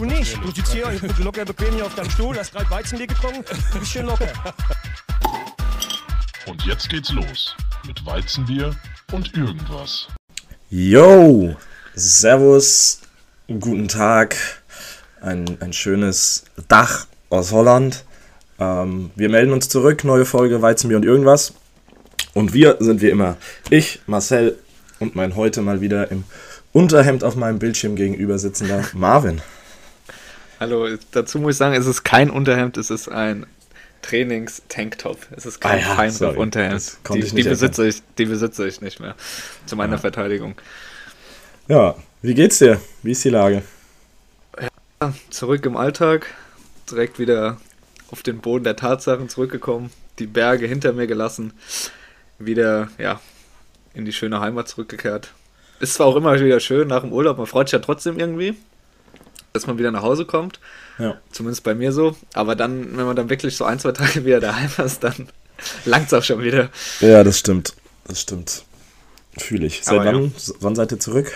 Du nicht. Du sitzt hier locker bequem hier auf deinem Stuhl, hast drei Weizenbier getrunken, du bist schön locker. Und jetzt geht's los mit Weizenbier und irgendwas. Yo, Servus, guten Tag, ein, ein schönes Dach aus Holland. Ähm, wir melden uns zurück, neue Folge Weizenbier und irgendwas. Und wir sind wie immer ich, Marcel und mein heute mal wieder im Unterhemd auf meinem Bildschirm gegenüber sitzender Marvin. Hallo, dazu muss ich sagen, es ist kein Unterhemd, es ist ein Trainings-Tanktop. Es ist kein ah, ja, Feinripp-Unterhemd. Die, die, besitze ich, die besitze ich nicht mehr. Zu meiner ja. Verteidigung. Ja, wie geht's dir? Wie ist die Lage? Ja, zurück im Alltag, direkt wieder auf den Boden der Tatsachen zurückgekommen, die Berge hinter mir gelassen, wieder ja, in die schöne Heimat zurückgekehrt. Ist zwar auch immer wieder schön nach dem Urlaub, man freut sich ja trotzdem irgendwie, dass man wieder nach Hause kommt. Ja. Zumindest bei mir so. Aber dann, wenn man dann wirklich so ein, zwei Tage wieder daheim ist, dann langt es auch schon wieder. Ja, das stimmt. Das stimmt. Fühle ich. Seit wann, ja. wann seid ihr zurück?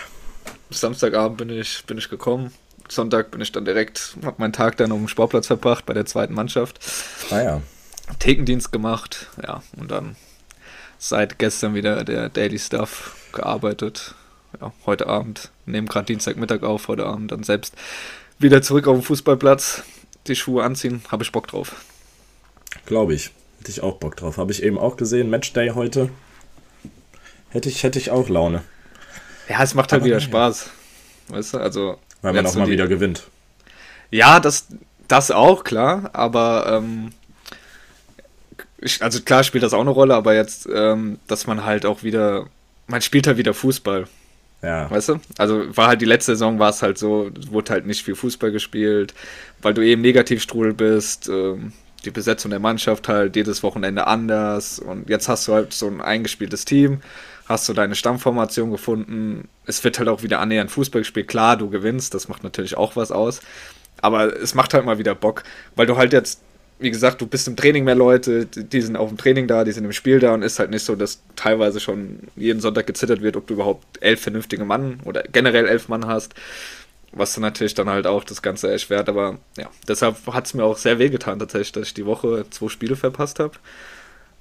Samstagabend bin ich, bin ich gekommen. Sonntag bin ich dann direkt, hab meinen Tag dann um den Sportplatz verbracht bei der zweiten Mannschaft. Ah ja. Thekendienst gemacht, ja, und dann seit gestern wieder der Daily Stuff gearbeitet. Ja, heute Abend, nehmen gerade Dienstagmittag auf, heute Abend dann selbst wieder zurück auf den Fußballplatz, die Schuhe anziehen, habe ich Bock drauf. Glaube ich. Hätte ich auch Bock drauf. Habe ich eben auch gesehen, Matchday heute. Hätte ich, hätte ich auch Laune. Ja, es macht halt Aber wieder Spaß. Weißt du, also. Weil man auch mal die... wieder gewinnt. Ja, das, das auch, klar. Aber, ähm, ich, also klar spielt das auch eine Rolle, aber jetzt, ähm, dass man halt auch wieder. Man spielt halt wieder Fußball. Ja. Weißt du? Also war halt die letzte Saison war es halt so, wurde halt nicht viel Fußball gespielt, weil du eben Negativstrudel bist, ähm, die Besetzung der Mannschaft halt jedes Wochenende anders und jetzt hast du halt so ein eingespieltes Team, hast du deine Stammformation gefunden, es wird halt auch wieder annähernd Fußball gespielt, klar, du gewinnst, das macht natürlich auch was aus, aber es macht halt mal wieder Bock, weil du halt jetzt wie gesagt, du bist im Training mehr Leute, die sind auch im Training da, die sind im Spiel da und ist halt nicht so, dass teilweise schon jeden Sonntag gezittert wird, ob du überhaupt elf vernünftige Mann oder generell elf Mann hast. Was dann natürlich dann halt auch das Ganze erschwert, aber ja, deshalb hat es mir auch sehr wehgetan tatsächlich, dass ich die Woche zwei Spiele verpasst habe.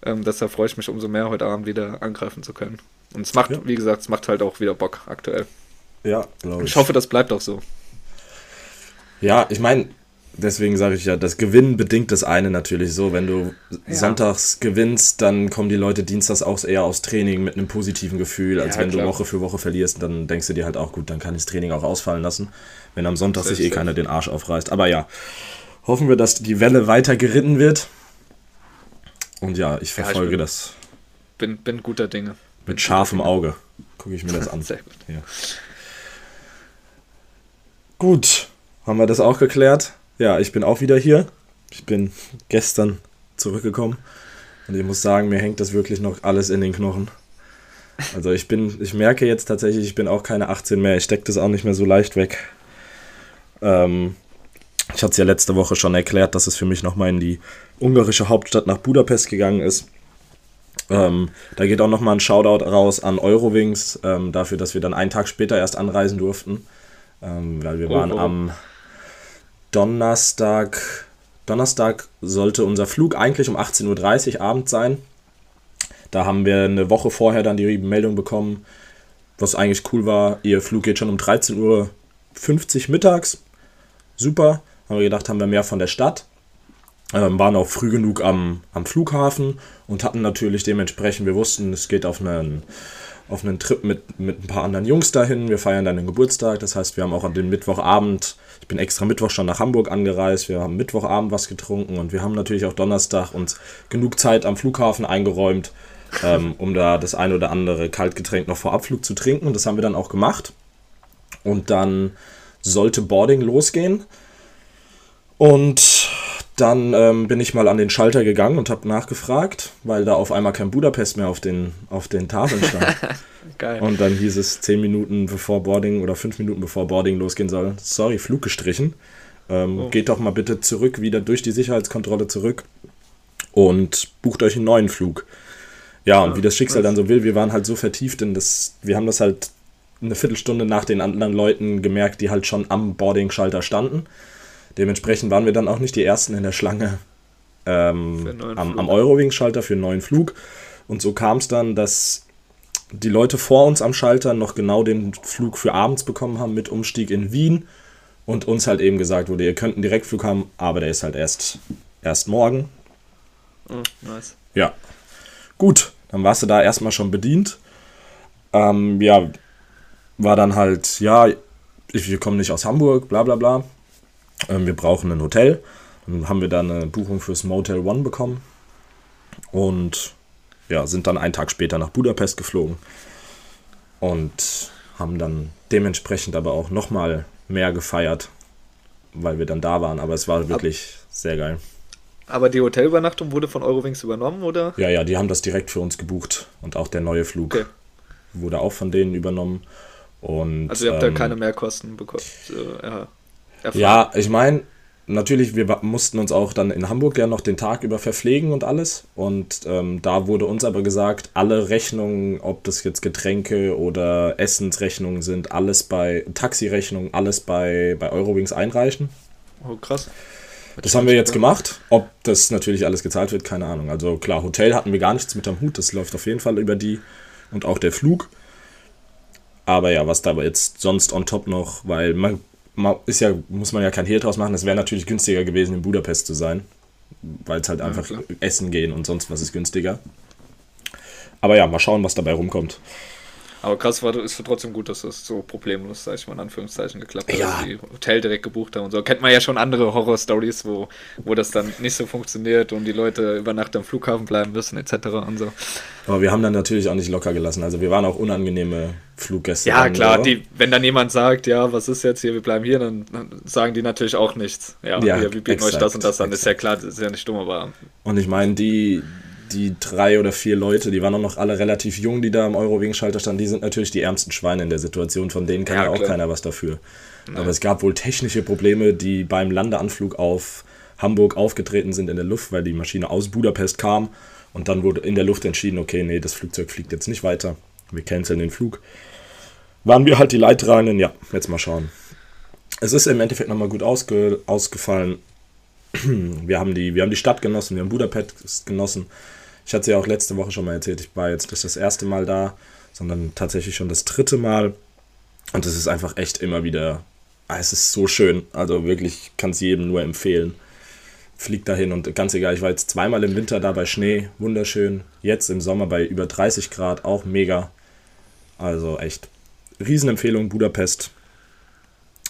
Ähm, deshalb freue ich mich umso mehr, heute Abend wieder angreifen zu können. Und es macht, ja. wie gesagt, es macht halt auch wieder Bock aktuell. Ja, glaube ich. Ich hoffe, das bleibt auch so. Ja, ich meine, deswegen sage ich ja, das Gewinnen bedingt das eine natürlich so. Wenn du ja. sonntags gewinnst, dann kommen die Leute dienstags auch eher aus Training mit einem positiven Gefühl, als ja, wenn klar. du Woche für Woche verlierst. Dann denkst du dir halt auch, gut, dann kann ich das Training auch ausfallen lassen, wenn am Sonntag sich eh keiner den Arsch aufreißt. Aber ja, hoffen wir, dass die Welle weiter geritten wird. Und ja, ich verfolge ja, ich bin, das. Bin, bin guter Dinge. Mit scharfem Auge gucke ich mir das an. Sehr gut. Ja. Gut, haben wir das auch geklärt? Ja, ich bin auch wieder hier. Ich bin gestern zurückgekommen und ich muss sagen, mir hängt das wirklich noch alles in den Knochen. Also ich bin, ich merke jetzt tatsächlich, ich bin auch keine 18 mehr. Ich stecke das auch nicht mehr so leicht weg. Ähm, ich hatte es ja letzte Woche schon erklärt, dass es für mich nochmal in die ungarische Hauptstadt nach Budapest gegangen ist. Ähm, da geht auch nochmal ein Shoutout raus an Eurowings, ähm, dafür, dass wir dann einen Tag später erst anreisen durften. Ähm, weil wir oh, waren oh. am Donnerstag. Donnerstag sollte unser Flug eigentlich um 18.30 Uhr abends sein. Da haben wir eine Woche vorher dann die Meldung bekommen, was eigentlich cool war. Ihr Flug geht schon um 13.50 Uhr mittags. Super. Haben wir gedacht, haben wir mehr von der Stadt. Ähm, waren auch früh genug am, am Flughafen und hatten natürlich dementsprechend, wir wussten, es geht auf einen, auf einen Trip mit, mit ein paar anderen Jungs dahin. Wir feiern dann den Geburtstag. Das heißt, wir haben auch an dem Mittwochabend ich bin extra Mittwoch schon nach Hamburg angereist. Wir haben Mittwochabend was getrunken und wir haben natürlich auch Donnerstag uns genug Zeit am Flughafen eingeräumt, ähm, um da das ein oder andere Kaltgetränk noch vor Abflug zu trinken. Das haben wir dann auch gemacht. Und dann sollte Boarding losgehen. Und dann ähm, bin ich mal an den Schalter gegangen und habe nachgefragt, weil da auf einmal kein Budapest mehr auf den, auf den Tafeln stand. Geil. Und dann hieß es zehn Minuten bevor Boarding oder fünf Minuten bevor Boarding losgehen soll, sorry, Flug gestrichen. Ähm, oh. Geht doch mal bitte zurück, wieder durch die Sicherheitskontrolle zurück und bucht euch einen neuen Flug. Ja, und ja, wie das Schicksal dann so will, wir waren halt so vertieft in das, wir haben das halt eine Viertelstunde nach den anderen Leuten gemerkt, die halt schon am Boarding-Schalter standen. Dementsprechend waren wir dann auch nicht die Ersten in der Schlange ähm, am, am Eurowings-Schalter für einen neuen Flug. Und so kam es dann, dass die Leute vor uns am Schalter noch genau den Flug für abends bekommen haben mit Umstieg in Wien und uns halt eben gesagt wurde, ihr könnt einen Direktflug haben, aber der ist halt erst, erst morgen. Oh, nice. Ja. Gut, dann warst du da erstmal schon bedient. Ähm, ja, war dann halt, ja, ich, wir kommen nicht aus Hamburg, bla bla bla. Ähm, wir brauchen ein Hotel. Dann haben wir dann eine Buchung fürs Motel One bekommen. Und ja, sind dann einen Tag später nach Budapest geflogen. Und haben dann dementsprechend aber auch nochmal mehr gefeiert, weil wir dann da waren. Aber es war wirklich Ab sehr geil. Aber die Hotelübernachtung wurde von Eurowings übernommen, oder? Ja, ja, die haben das direkt für uns gebucht. Und auch der neue Flug okay. wurde auch von denen übernommen. Und, also ihr habt ähm, da keine Mehrkosten bekommen. Äh, ja, ja, ich meine, natürlich, wir mussten uns auch dann in Hamburg ja noch den Tag über verpflegen und alles. Und ähm, da wurde uns aber gesagt, alle Rechnungen, ob das jetzt Getränke oder Essensrechnungen sind, alles bei Taxirechnungen, alles bei, bei Eurowings einreichen. Oh, krass. Das haben wir jetzt gemacht. Ob das natürlich alles gezahlt wird, keine Ahnung. Also klar, Hotel hatten wir gar nichts mit am Hut, das läuft auf jeden Fall über die und auch der Flug. Aber ja, was da aber jetzt sonst on top noch, weil man ist ja, muss man ja kein Hehl draus machen, es wäre natürlich günstiger gewesen, in Budapest zu sein. Weil es halt ja, einfach klar. essen gehen und sonst was ist günstiger. Aber ja, mal schauen, was dabei rumkommt. Aber krass war ist trotzdem gut, dass das so problemlos, sag ich mal in Anführungszeichen, geklappt hat. Ja. Die Hotel direkt gebucht haben und so. Kennt man ja schon andere Horror-Stories, wo, wo das dann nicht so funktioniert und die Leute über Nacht am Flughafen bleiben müssen, etc. und so. Aber wir haben dann natürlich auch nicht locker gelassen. Also wir waren auch unangenehme Fluggäste. Ja, klar, die, wenn dann jemand sagt, ja, was ist jetzt hier, wir bleiben hier, dann, sagen die natürlich auch nichts. Ja, ja wir bieten exakt, euch das und das an. Ist ja klar, das ist ja nicht dumm, aber. Und ich meine, die, die drei oder vier Leute, die waren auch noch alle relativ jung, die da am Eurowing-Schalter standen, die sind natürlich die ärmsten Schweine in der Situation, von denen kann ja, ja auch keiner was dafür. Nein. Aber es gab wohl technische Probleme, die beim Landeanflug auf Hamburg aufgetreten sind in der Luft, weil die Maschine aus Budapest kam und dann wurde in der Luft entschieden, okay, nee, das Flugzeug fliegt jetzt nicht weiter, wir canceln den Flug. Waren wir halt die Leidtragenden, ja, jetzt mal schauen. Es ist im Endeffekt nochmal gut ausge, ausgefallen. Wir haben, die, wir haben die Stadt genossen, wir haben Budapest genossen. Ich hatte es ja auch letzte Woche schon mal erzählt, ich war jetzt nicht das erste Mal da, sondern tatsächlich schon das dritte Mal. Und es ist einfach echt immer wieder, ah, es ist so schön. Also wirklich, kann es jedem nur empfehlen. Fliegt dahin und ganz egal, ich war jetzt zweimal im Winter da bei Schnee, wunderschön. Jetzt im Sommer bei über 30 Grad, auch mega. Also echt, Riesenempfehlung, Budapest.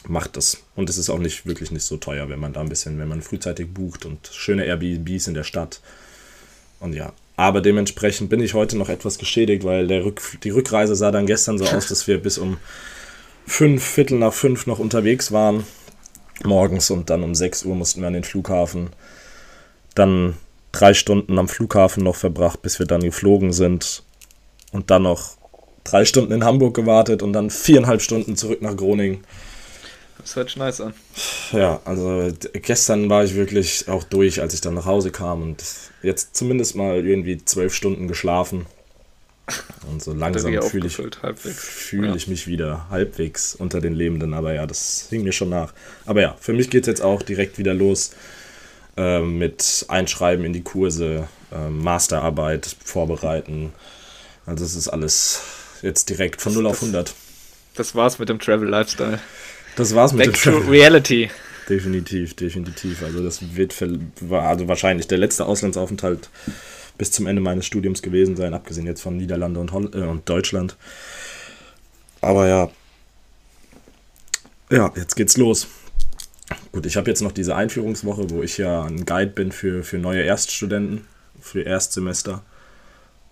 Macht das. Und es ist auch nicht wirklich nicht so teuer, wenn man da ein bisschen, wenn man frühzeitig bucht und schöne Airbnbs in der Stadt. Und ja, aber dementsprechend bin ich heute noch etwas geschädigt, weil der Rück, die Rückreise sah dann gestern so aus, dass wir bis um fünf, Viertel nach fünf noch unterwegs waren. Morgens und dann um sechs Uhr mussten wir an den Flughafen. Dann drei Stunden am Flughafen noch verbracht, bis wir dann geflogen sind. Und dann noch drei Stunden in Hamburg gewartet und dann viereinhalb Stunden zurück nach Groningen. Das hört sich nice an. Ja, also gestern war ich wirklich auch durch, als ich dann nach Hause kam und jetzt zumindest mal irgendwie zwölf Stunden geschlafen. Und so langsam fühle ich, fühl ja. ich mich wieder halbwegs unter den Lebenden. Aber ja, das hing mir schon nach. Aber ja, für mich geht es jetzt auch direkt wieder los äh, mit Einschreiben in die Kurse, äh, Masterarbeit vorbereiten. Also es ist alles jetzt direkt von 0 auf 100. Das war's mit dem Travel Lifestyle. Das war's mit Back dem to Reality. Definitiv, definitiv. Also das wird für, also wahrscheinlich der letzte Auslandsaufenthalt bis zum Ende meines Studiums gewesen sein, abgesehen jetzt von Niederlande und, Holl äh, und Deutschland. Aber ja. Ja, jetzt geht's los. Gut, ich habe jetzt noch diese Einführungswoche, wo ich ja ein Guide bin für, für neue Erststudenten, für Erstsemester.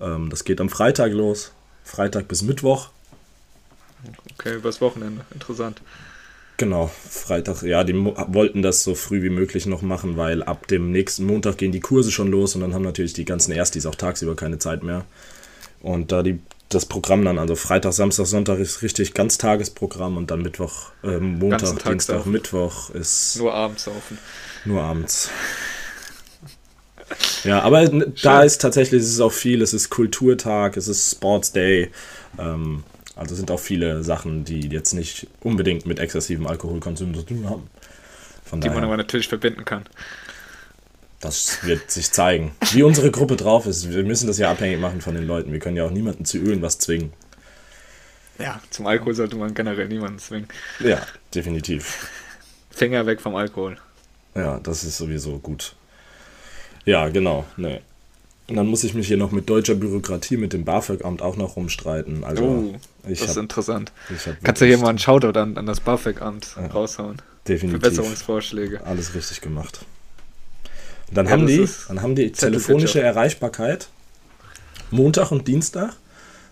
Ähm, das geht am Freitag los. Freitag bis Mittwoch. Okay, übers Wochenende. Interessant. Genau, Freitag. Ja, die wollten das so früh wie möglich noch machen, weil ab dem nächsten Montag gehen die Kurse schon los und dann haben natürlich die ganzen Erstis auch tagsüber keine Zeit mehr. Und da die das Programm dann, also Freitag, Samstag, Sonntag ist richtig Ganztagesprogramm und dann Mittwoch, äh, Montag, Dienstag, saufen. Mittwoch ist. Nur abends saufen. Nur abends. Ja, aber Schön. da ist tatsächlich, es ist auch viel, es ist Kulturtag, es ist Sports Day. Ähm, Also sind auch viele Sachen, die jetzt nicht unbedingt mit exzessivem Alkoholkonsum zu tun haben. Von die daher, man aber natürlich verbinden kann. Das wird sich zeigen. Wie unsere Gruppe drauf ist. Wir müssen das ja abhängig machen von den Leuten. Wir können ja auch niemanden zu irgendwas zwingen. Ja, zum Alkohol sollte man generell niemanden zwingen. Ja, definitiv. Finger weg vom Alkohol. Ja, das ist sowieso gut. Ja, genau. Nee. Und dann muss ich mich hier noch mit deutscher Bürokratie, mit dem BAföG-Amt auch noch rumstreiten. Also, oh, das hab, ist interessant. Kannst du hier mal einen Shoutout an, an das BAföG-Amt ja, raushauen? Definitiv. Verbesserungsvorschläge. Alles richtig gemacht. Und dann, ja, haben, die, dann haben die telefonische Erreichbarkeit Montag und Dienstag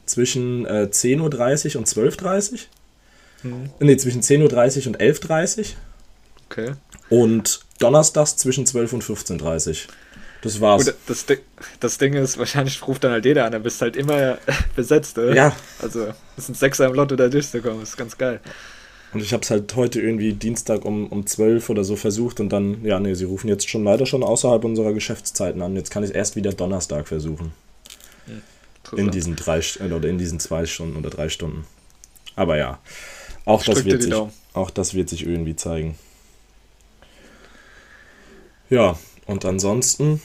zwischen äh, 10.30 Uhr und 12.30 Uhr. Mhm. Ne, zwischen 10.30 Uhr und 11.30 Uhr. Okay. Und donnerstags zwischen 12 und 15.30 Uhr. Das war's. Gut, das, das Ding ist, wahrscheinlich ruft dann halt jeder an, dann bist halt immer besetzt, oder? Ja. Also, das sind Sechser im Lotto, da durchzukommen, ist ganz geil. Und ich habe es halt heute irgendwie Dienstag um, um 12 oder so versucht und dann, ja, nee, sie rufen jetzt schon leider schon außerhalb unserer Geschäftszeiten an. Jetzt kann ich es erst wieder Donnerstag versuchen. Hm, in diesen drei äh, oder in diesen zwei Stunden oder drei Stunden. Aber ja, auch das, wird sich, auch das wird sich irgendwie zeigen. Ja, und ansonsten,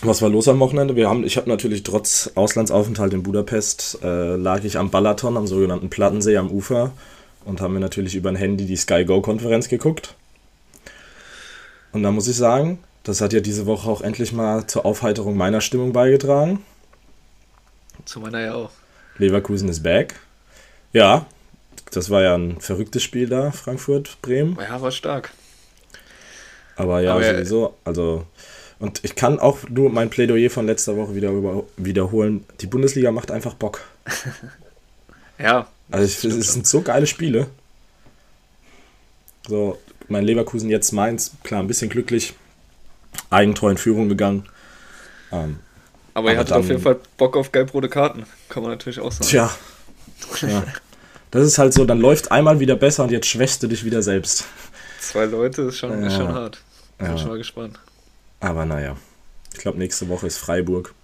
was war los am Wochenende? Wir haben, ich habe natürlich trotz Auslandsaufenthalt in Budapest, äh, lag ich am Balaton, am sogenannten Plattensee am Ufer und haben mir natürlich über ein Handy die Sky Go Konferenz geguckt. Und da muss ich sagen, das hat ja diese Woche auch endlich mal zur Aufheiterung meiner Stimmung beigetragen. Zu meiner ja auch. Leverkusen ist back. Ja, das war ja ein verrücktes Spiel da, Frankfurt, Bremen. Ja, war stark. Aber ja, Aber sowieso. Also, und ich kann auch nur mein Plädoyer von letzter Woche wieder über, wiederholen. Die Bundesliga macht einfach Bock. ja. Also, ich, es sind so geile Spiele. So, mein Leverkusen jetzt Mainz, klar, ein bisschen glücklich. Eigentor in Führung gegangen. Ähm, aber, aber ihr hattet auf jeden Fall Bock auf gelb-rote Karten. Kann man natürlich auch sagen. Tja. Ja. Das ist halt so, dann läuft einmal wieder besser und jetzt schwächst du dich wieder selbst. Zwei Leute ist schon, ja. ist schon hart. Bin ja. schon mal gespannt. Aber naja. Ich glaube, nächste Woche ist Freiburg.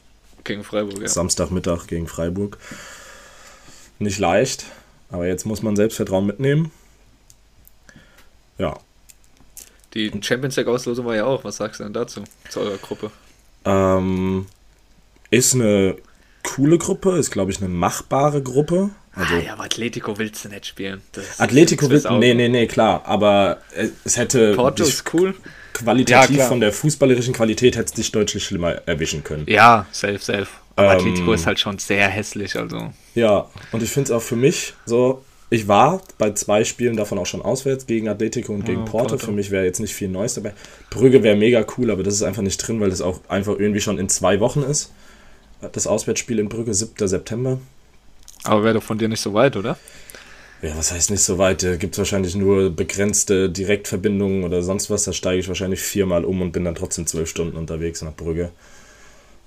Gegen Freiburg, ja. Samstagmittag gegen Freiburg. Nicht leicht, aber jetzt muss man Selbstvertrauen mitnehmen. Ja. Die Champions League-Auslosung war ja auch. Was sagst du denn dazu, zu eurer Gruppe? Ähm, ist eine coole Gruppe, ist, glaube ich, eine machbare Gruppe. Also, ah, ja, aber Atletico willst du nicht spielen. Das Atletico willst du. Nee, nee, nee, klar. Aber es hätte. Porto ist cool. Qualitativ ja, von der fußballerischen Qualität hätte es dich deutlich schlimmer erwischen können. Ja, safe, safe. Aber ähm, Atletico ist halt schon sehr hässlich, also. Ja, und ich finde es auch für mich so. Ich war bei zwei Spielen davon auch schon auswärts gegen Atletico und gegen oh, Porto. Porto. Für mich wäre jetzt nicht viel Neues dabei. Brügge wäre mega cool, aber das ist einfach nicht drin, weil das auch einfach irgendwie schon in zwei Wochen ist. Das Auswärtsspiel in Brügge, 7. September. Aber wäre doch von dir nicht so weit, oder? Ja, was heißt nicht so weit? Da gibt es wahrscheinlich nur begrenzte Direktverbindungen oder sonst was. Da steige ich wahrscheinlich viermal um und bin dann trotzdem zwölf Stunden unterwegs nach Brügge.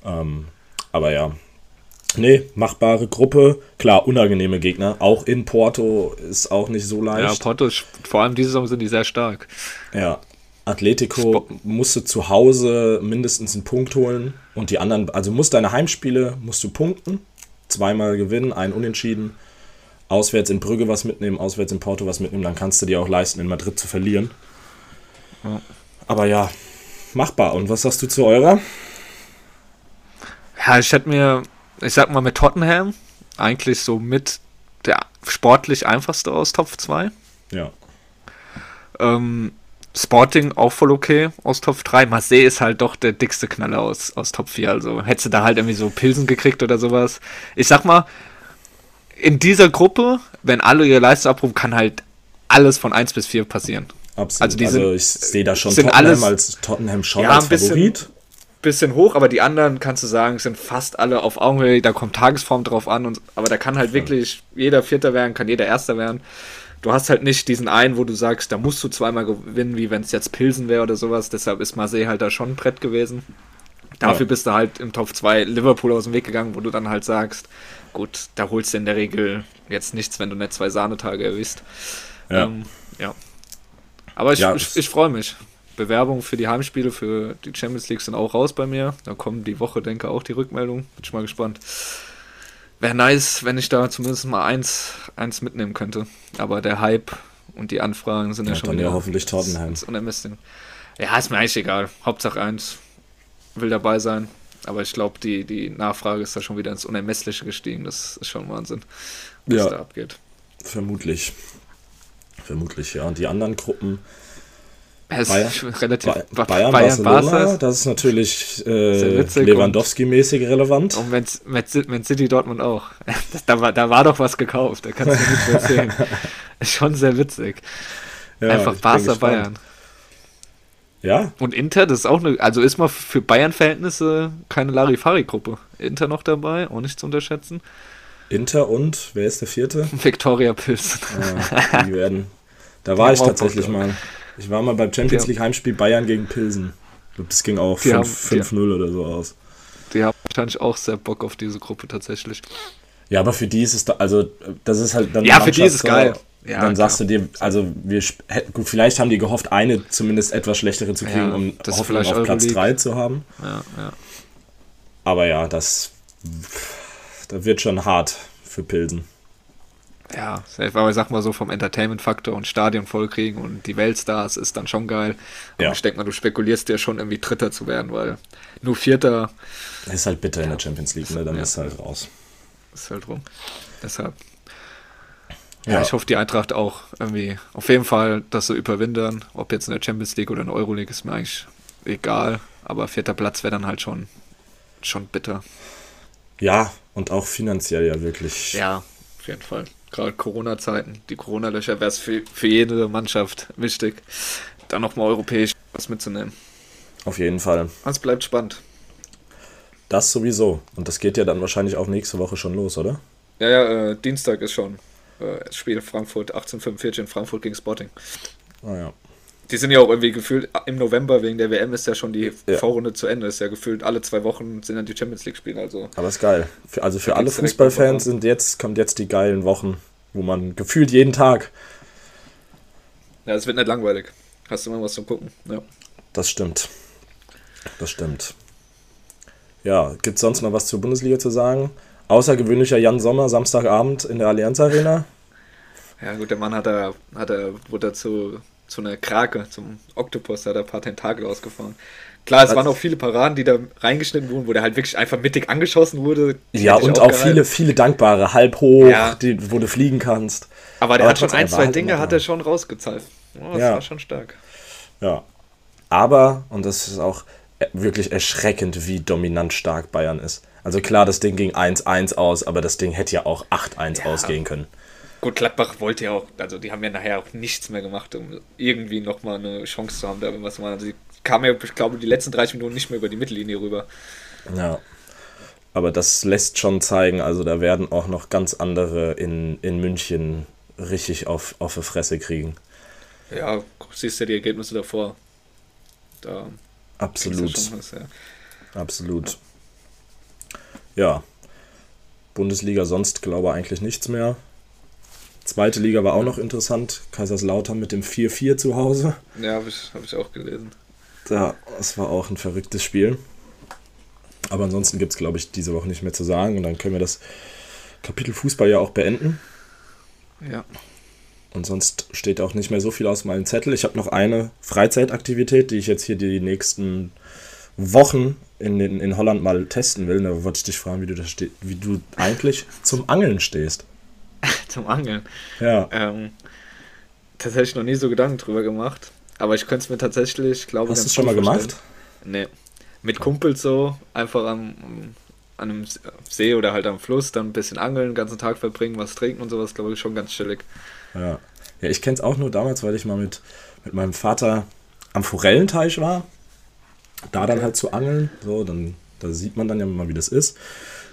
Ähm, aber ja. Nee, machbare Gruppe. Klar, unangenehme Gegner. Auch in Porto ist auch nicht so leicht. Ja, Porto, ist, vor allem diese Saison sind die sehr stark. Ja. Atletico musste zu Hause mindestens einen Punkt holen. Und die anderen, also musst deine Heimspiele, musst du punkten zweimal gewinnen, ein Unentschieden, auswärts in Brügge was mitnehmen, auswärts in Porto was mitnehmen, dann kannst du dir auch leisten, in Madrid zu verlieren. Ja. Aber ja, machbar. Und was sagst du zu eurer? Ja, ich hätte mir, ich sag mal mit Tottenham, eigentlich so mit der sportlich einfachste aus Top 2. Ja. Ähm, Sporting auch voll okay aus Top 3. Marseille ist halt doch der dickste Knaller aus, aus Top 4. Also hättest du da halt irgendwie so Pilsen gekriegt oder sowas. Ich sag mal, in dieser Gruppe, wenn alle ihre Leistung abrufen, kann halt alles von 1 bis 4 passieren. Absolut. Also, die sind, also ich sehe da schon Tottenham alles, als Tottenham schon ja, als Favorit. Bisschen, bisschen hoch, aber die anderen kannst du sagen, sind fast alle auf Augenhöhe. Da kommt Tagesform drauf an. Und, aber da kann halt wirklich jeder Vierter werden, kann jeder Erster werden du hast halt nicht diesen einen, wo du sagst, da musst du zweimal gewinnen, wie wenn es jetzt Pilsen wäre oder sowas. Deshalb ist Marseille halt da schon ein Brett gewesen. Dafür ja. bist du halt im Top 2 Liverpool aus dem Weg gegangen, wo du dann halt sagst, gut, da holst du in der Regel jetzt nichts, wenn du nicht zwei Sahnetage erwisst. Ja. Ähm, ja. Aber ich, ja, ich, ich freue mich. Bewerbungen für die Heimspiele für die Champions League sind auch raus bei mir. Da kommen die Woche, denke ich, auch die Rückmeldungen. Bin ich mal gespannt. Wäre nice, wenn ich da zumindest mal eins, eins mitnehmen könnte. Aber der Hype und die Anfragen sind ja, Ja, schon dann wieder ja hoffentlich Tottenham. ins Unermessliche. Ja, ist mir eigentlich egal. Hauptsache eins will dabei sein. Aber ich glaube, die, die Nachfrage ist da schon wieder ins Unermessliche gestiegen. Das ist schon Wahnsinn, was Ja. da abgeht. Vermutlich. Vermutlich, ja. Und die anderen Gruppen, Es Bayern- ist relativ Ba Ba- Bayern, Bayern Barcelona, das ist natürlich äh, Lewandowski-mäßig relevant. Und Man, City Dortmund auch. Das, da, war, da war doch was gekauft. Da kannst du nichts mehr erzählen. ist schon sehr witzig. Ja, Einfach Barca. Bayern. Ja, Und Inter, das ist auch eine, also ist mal für Bayern-Verhältnisse keine Larifari-Gruppe. Inter noch dabei, auch nicht zu unterschätzen. Inter und, wer ist der vierte? Victoria Pilsen. Ah, die werden. Da war ich tatsächlich mal. Ich war mal beim Champions League Heimspiel Bayern gegen Pilsen. Ich glaube, das ging auch Die haben- 5 5-0 oder so aus. Die haben wahrscheinlich auch sehr Bock auf diese Gruppe tatsächlich. Ja, aber für die ist es da, also das ist halt dann Ja, für die ist es geil. Ja, dann klar. sagst du dir, also wir gut, vielleicht haben die gehofft, eine zumindest etwas schlechtere zu kriegen, Ja, um Hoffnung auf Platz Euroleague. 3 zu haben. Ja, ja. Aber ja, das, das wird schon hart für Pilsen. Ja, safe, aber ich sag mal so vom Entertainment-Faktor und Stadion vollkriegen und die Weltstars ist dann schon geil. Und Ja. ich denke mal, du spekulierst ja schon irgendwie Dritter zu werden, weil nur Vierter Ist halt bitter in der Champions League, ne? Dann Ja. ist halt raus. ist halt rum. Deshalb. Ja, Ja. ich hoffe, die Eintracht auch irgendwie auf jeden Fall, dass sie überwintern. Ob jetzt in der Champions League oder in der Euroleague ist mir eigentlich egal. Aber vierter Platz wäre dann halt schon, schon bitter. Ja, und auch finanziell ja wirklich. Ja, auf jeden Fall. Gerade Corona-Zeiten, die Corona-Löcher wäre es für, für jede Mannschaft wichtig, da nochmal europäisch was mitzunehmen. Auf jeden Fall. Es bleibt spannend. Das sowieso. Und das geht ja dann wahrscheinlich auch nächste Woche schon los, oder? Ja, ja, äh, Dienstag ist schon äh, Spiel Frankfurt 1845 in Frankfurt gegen Sporting. Ah ja. Die sind ja auch irgendwie gefühlt im November wegen der WM ist ja schon die Ja. Vorrunde zu Ende. Ist ja gefühlt alle zwei Wochen sind dann die Champions League Spiele. Also Aber ist geil. Für, also für alle Fußballfans sind jetzt, kommt jetzt die geilen Wochen, wo man gefühlt jeden Tag. ja, es wird nicht langweilig. Hast du immer was zum gucken. Ja. Das stimmt. Das stimmt. Ja, gibt es sonst noch was zur Bundesliga zu sagen? Außergewöhnlicher Jan Sommer, Samstagabend in der Allianz Arena. Ja gut, der Mann hat er, hat er, wurde er zu, einer Krake, zum Oktopus, da hat er ein paar Tentakel ausgefahren. Klar, es Was? waren auch viele Paraden, die da reingeschnitten wurden, wo der halt wirklich einfach mittig angeschossen wurde. Ja, und auch gehalten. viele, viele dankbare, halb hoch, Ja. die, wo du fliegen kannst. Aber der aber hat schon ein, zwei Dinge hat er schon rausgezahlt. Oh, das Ja. war schon stark. Ja. Aber, und das ist auch äh, wirklich erschreckend, wie dominant stark Bayern ist. Also klar, das Ding ging 1-1 aus, aber das Ding hätte ja auch 8-1 Ja. ausgehen können. Gut, Gladbach wollte ja auch, also die haben ja nachher auch nichts mehr gemacht, um irgendwie nochmal eine Chance zu haben, da irgendwas zu machen. Also die kamen ja, ich glaube, die letzten 30 Minuten nicht mehr über die Mittellinie rüber. Ja. Aber das lässt schon zeigen, also da werden auch noch ganz andere in, in München richtig auf, auf die Fresse kriegen. Ja, siehst du die Ergebnisse davor. Da Absolut. was, ja. Absolut. Ja. Bundesliga sonst glaube ich eigentlich nichts mehr. Zweite Liga war auch noch interessant. Kaiserslautern mit dem 4-4 zu Hause. Ja, habe ich, hab ich auch gelesen. Ja, das war auch ein verrücktes Spiel. Aber ansonsten gibt es, glaube ich, diese Woche nicht mehr zu sagen. Und dann können wir das Kapitel Fußball ja auch beenden. Ja. Und sonst steht auch nicht mehr so viel aus meinem Zettel. Ich habe noch eine Freizeitaktivität, die ich jetzt hier die nächsten Wochen in, in, in Holland mal testen will. Da wollte ich dich fragen, wie du, da wie du eigentlich zum Angeln stehst. Zum Angeln. Ja. Ähm, tatsächlich noch nie so Gedanken drüber gemacht. Aber ich könnte es mir tatsächlich, glaube Hast du es schon mal gemacht? Nee. Mit Kumpels so, einfach am, an einem See oder halt am Fluss, dann ein bisschen angeln, den ganzen Tag verbringen, was trinken und sowas, glaube ich, schon ganz chillig. Ja, ja ich kenne es auch nur damals, weil ich mal mit, mit meinem Vater am Forellenteich war. Da dann Okay. halt zu angeln. So, dann da sieht man dann ja mal, wie das ist.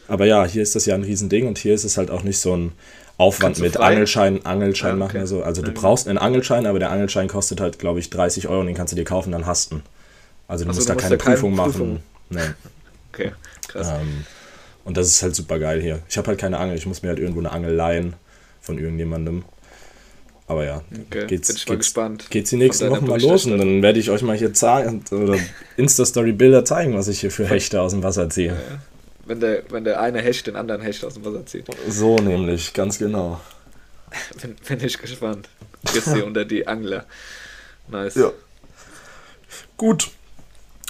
Aber ja, hier ist das ja ein Riesending und hier ist es halt auch nicht so ein Aufwand mit frei? Angelschein, Angelschein Ja, machen. okay. Also, also du Ja, brauchst einen Angelschein, aber der Angelschein kostet halt, glaube ich, 30 Euro und den kannst du dir kaufen, dann hast du ihn. Also du Ach so, musst du da musst keine da keine Prüfung machen. Prüfung. Nee. Okay, krass. Ähm, und das ist halt super geil hier. Ich habe halt keine Angel, ich muss mir halt irgendwo eine Angel leihen von irgendjemandem. Aber ja, Okay, geht's, bin geht's, gespannt. geht's die nächsten Wochen mal los und dann werde ich euch mal hier zeigen oder Insta-Story-Bilder zeigen, was ich hier für Hechte aus dem Wasser ziehe. Wenn der, wenn der eine Hecht den anderen Hecht aus dem Wasser zieht. So nämlich, ganz genau. bin, bin ich gespannt. Jetzt hier unter die Angler. Nice. Ja. Gut.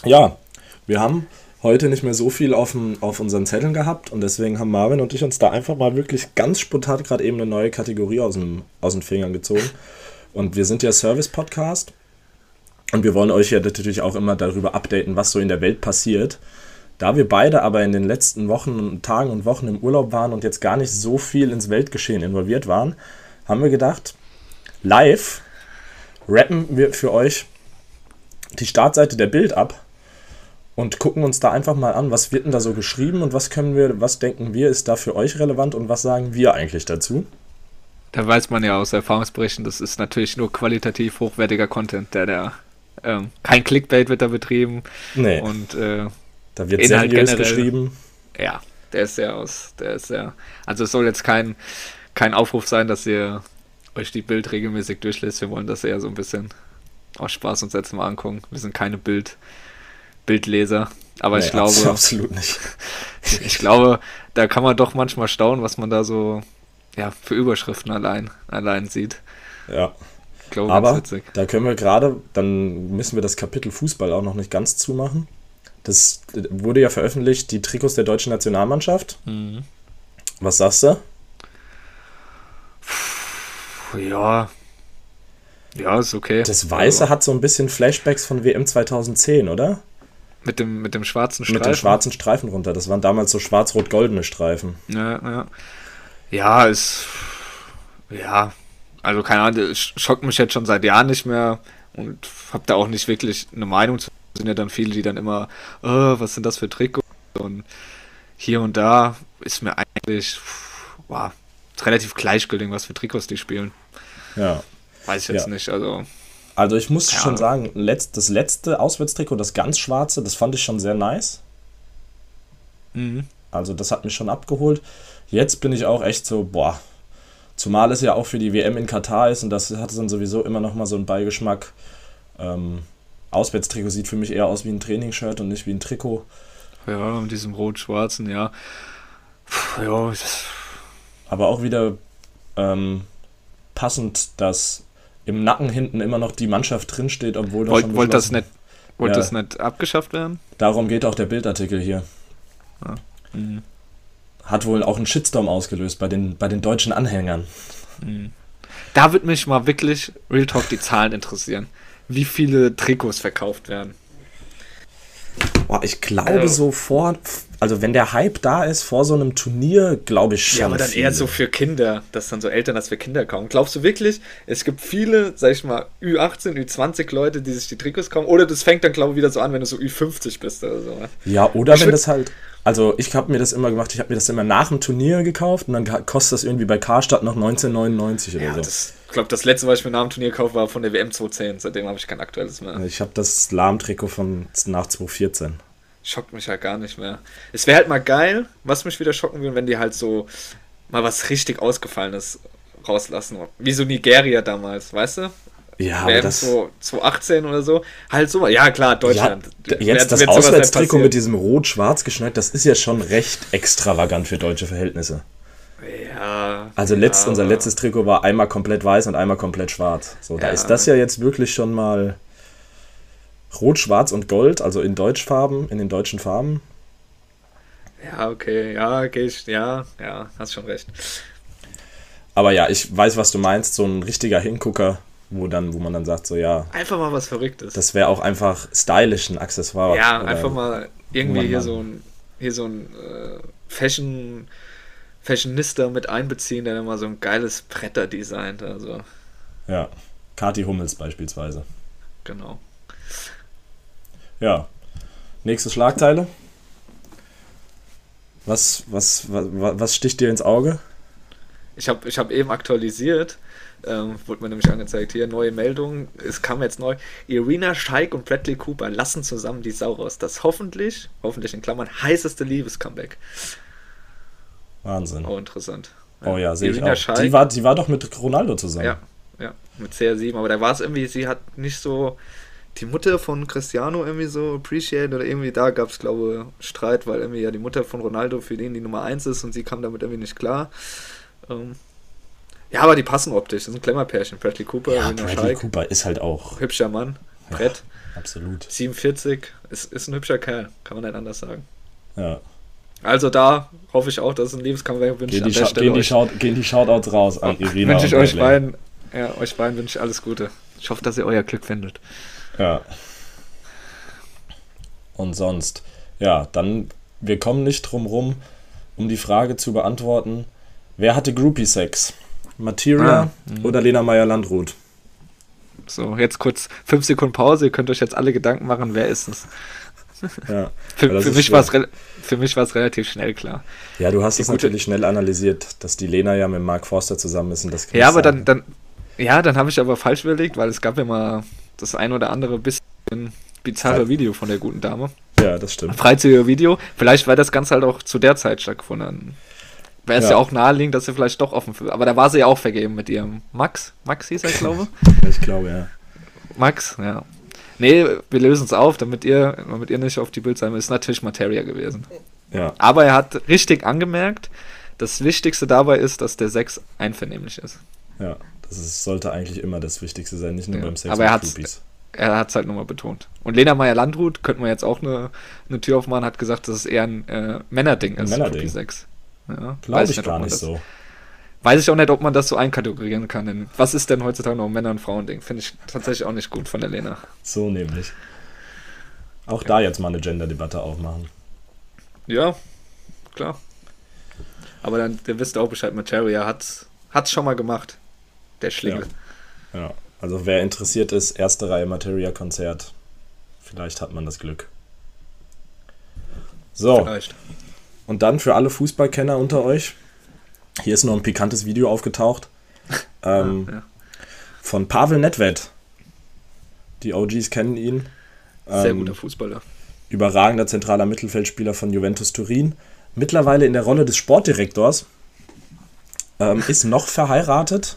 Ja, wir haben heute nicht mehr so viel auf, dem, auf unseren Zetteln gehabt und deswegen haben Marvin und ich uns da einfach mal wirklich ganz spontan gerade eben eine neue Kategorie aus, dem, aus den Fingern gezogen. Und wir sind ja Service-Podcast und wir wollen euch ja natürlich auch immer darüber updaten, was so in der Welt passiert. Da wir beide aber in den letzten Wochen, Tagen und Wochen im Urlaub waren und jetzt gar nicht so viel ins Weltgeschehen involviert waren, haben wir gedacht, live rappen wir für euch die Startseite der Bild ab und gucken uns da einfach mal an, was wird denn da so geschrieben und was können wir, was denken wir, ist da für euch relevant und was sagen wir eigentlich dazu? Da weiß man ja aus Erfahrungsberichten, das ist natürlich nur qualitativ hochwertiger Content, der da ähm, kein Clickbait wird da betrieben. Nee. Und äh, da wird Inhalt seriös generell. geschrieben. ja, der ist sehr aus, der ist sehr. Also es soll jetzt kein, kein Aufruf sein, dass ihr euch die Bild regelmäßig durchlässt. Wir wollen das eher so ein bisschen aus Spaß uns jetzt mal angucken. Wir sind keine Bild, Bildleser. Aber Nee, ich glaube, abs- absolut nicht. ich glaube, da kann man doch manchmal staunen, was man da so ja, für Überschriften allein, allein sieht. Ja. Glaube, Aber da können wir gerade, dann müssen wir das Kapitel Fußball auch noch nicht ganz zumachen. Das wurde ja veröffentlicht, die Trikots der deutschen Nationalmannschaft. Mhm. Was sagst du? Ja. Ja, ist okay. Das Weiße Also, hat so ein bisschen Flashbacks von WM 2010, oder? mit dem, mit dem schwarzen Streifen. Mit dem schwarzen Streifen runter. Das waren damals so schwarz-rot-goldene Streifen. Ja, ja. Ja, ist. Ja. Also, keine Ahnung, es schockt mich jetzt schon seit Jahren nicht mehr und hab da auch nicht wirklich eine Meinung zu. Sind ja dann viele, die dann immer, oh, was sind das für Trikots? Und hier und da ist mir eigentlich, wow, relativ gleichgültig, was für Trikots die spielen. Ja. Weiß ich jetzt Ja. nicht. Also, Also ich muss Ja. schon sagen, letzt, das letzte Auswärtstrikot, das ganz schwarze, das fand ich schon sehr nice. mhm. Also das hat mich schon abgeholt. Jetzt bin ich auch echt so, boah. Zumal es ja auch für die WM in Katar ist und das hat dann sowieso immer noch mal so einen Beigeschmack. Ähm, Auswärtstrikot sieht für mich eher aus wie ein Trainingsshirt und nicht wie ein Trikot. ja, mit diesem rot-schwarzen, ja. Puh, Ja, Aber auch wieder ähm, passend, dass im Nacken hinten immer noch die Mannschaft drinsteht, obwohl das wollt, wollt das nicht, wollt Ja. das nicht abgeschafft werden? Darum geht auch der Bildartikel hier. Mhm. Hat wohl auch einen Shitstorm ausgelöst bei den, bei den deutschen Anhängern. Da würde mich mal wirklich, Real Talk, die Zahlen interessieren. Wie viele Trikots verkauft werden? Boah, ich glaube Also- so vor, also wenn der Hype da ist vor so einem Turnier, glaube ich schon. Ja, aber dann eher viele. so für Kinder, dass dann so Eltern das für Kinder kaufen. Glaubst du wirklich, es gibt viele, sag ich mal, Ü18, Ü20 Leute, die sich die Trikots kaufen? Oder das fängt dann, glaube ich, wieder so an, wenn du so Ü50 bist oder so. ne? Ja, oder Ich wenn das halt. Also ich habe mir das immer gemacht, ich habe mir das immer nach dem Turnier gekauft und dann kostet das irgendwie bei Karstadt noch 19,99 oder Ja, so. das, ich glaube, das letzte, was ich mir nach dem Turnier gekauft war von der WM 2010. Seitdem habe ich kein aktuelles mehr. ich habe das Lahm-Trikot von nach 2014. Schockt mich halt gar nicht mehr. Es wäre halt mal geil, was mich wieder schocken würde, wenn die halt so mal was richtig Ausgefallenes rauslassen. Wie so Nigeria damals, weißt du? Ja, aber das. 2018 oder so. Halt so. Ja, klar, Ja, Deutschland. Wird- jetzt das nicht Auswärtstrikot mit diesem rot-schwarz geschneit, das ist ja schon recht extravagant für deutsche Verhältnisse. Ja. Also letzt, ja, unser letztes Trikot war einmal komplett weiß und einmal komplett schwarz. So, da Ja. ist das ja jetzt wirklich schon mal rot, schwarz und gold, also in Deutschfarben, in den deutschen Farben. Ja, okay. Ja, ich. Ja, ja, hast schon recht. Aber ja, ich weiß, was du meinst, so ein richtiger Hingucker, wo dann, wo man dann sagt, so ja, Einfach mal was Verrücktes. das wäre auch einfach stylisch ein Accessoire. ja, einfach mal irgendwie hier so ein, hier so ein äh, Fashion, Fashionista mit einbeziehen, der dann mal so ein geiles Bretter designt. Also, Ja, Kati Hummels beispielsweise. genau. Ja. Nächste Schlagteile. Was, was, was, was sticht dir ins Auge? Ich habe ich hab eben aktualisiert, ähm, wurde mir nämlich angezeigt, hier neue Meldung, es kam jetzt neu, Irina Scheik und Bradley Cooper lassen zusammen die Sau raus. Das hoffentlich, hoffentlich in Klammern, heißeste Liebescomeback. Wahnsinn. Oh, interessant. Oh ja, sehe ich auch. Scheik, Die war, die war doch mit Ronaldo zusammen. ja, ja, mit CR7, aber da war es irgendwie, sie hat nicht so die Mutter von Cristiano irgendwie so appreciate oder irgendwie da gab es, glaube ich, Streit, weil irgendwie ja die Mutter von Ronaldo für den die Nummer 1 ist und sie kam damit irgendwie nicht klar. Ähm, ja, aber die passen optisch. Das ist ein Klemmerpärchen. Bradley Cooper, Ja, Bradley Scheik. Cooper ist halt auch Hübscher Mann. Brett. absolut. 47. Ist, ist ein hübscher Kerl. Kann man nicht anders sagen. Ja. Also da hoffe ich auch, dass es ein Liebescomeback wünsche ich Gehen die, gehen, die euch. Shout gehen die Shoutouts raus an Irina Wünsche ich euch beiden, ja, euch beiden wünsche ich alles Gute. Ich hoffe, dass ihr euer Glück findet. Ja. Und sonst, ja, dann, wir kommen nicht drum rum, um die Frage zu beantworten, wer hatte Groupie-Sex? Materia Ah, mhm. oder Lena Meyer-Landrut? So, jetzt kurz fünf Sekunden Pause. Ihr könnt euch jetzt alle Gedanken machen, wer ist es? Ja. Für, für, mich schwer. war's re- für mich war es relativ schnell klar. ja, du hast Die es gute- natürlich schnell analysiert, dass die Lena ja mit Mark Forster zusammen ist und das Ja, aber sagen. dann, dann, ja, dann habe ich aber falsch überlegt, weil es gab ja mal das ein oder andere bisschen bizarre. Video von der guten Dame. Ja, das stimmt. Freizügiger Video. Vielleicht war das Ganze halt auch zu der Zeit stattgefunden. Wäre es ja. Ja. auch naheliegend, dass sie vielleicht doch offen für. Aber da war sie ja auch vergeben mit ihrem Max. Max hieß er, glaube Ich glaube, ja. Max, ja. Nee, wir lösen es auf, damit ihr, damit ihr nicht auf die Bild sein müsst. Ist natürlich Materia gewesen. Ja, Aber er hat richtig angemerkt, das Wichtigste dabei ist, dass der Sex einvernehmlich ist. ja. Das ist, sollte eigentlich immer das Wichtigste sein, nicht nur Ja, beim Sex aber er Groupies. Er hat es halt nochmal betont. Und Lena Meyer-Landrut, könnte man jetzt auch eine, eine Tür aufmachen, hat gesagt, dass es eher ein äh, Männerding ist. Männerding. Groupie Sex. Ja, Glaube weiß ich ob gar nicht das, so. Weiß ich auch nicht, ob man das so einkategorieren kann. Denn was ist denn heutzutage noch ein Männer- und Frauending? Finde ich tatsächlich auch nicht gut von der Lena. So nämlich. Auch da jetzt mal eine Gender-Debatte aufmachen. Ja, klar. Aber dann, der wisst ihr auch Bescheid, Materia hat es schon mal gemacht. Der Schlingel. Ja. Also wer interessiert ist, erste Reihe Materia-Konzert. Vielleicht hat man das Glück. So, Vielleicht. und dann für alle Fußballkenner unter euch. Hier ist noch ein pikantes Video aufgetaucht. Ähm, ja. Von Pavel Nedved. Die OGs kennen ihn. Sehr Ähm, guter Fußballer. überragender zentraler Mittelfeldspieler von Juventus Turin. Mittlerweile in der Rolle des Sportdirektors. Ähm, ist noch verheiratet.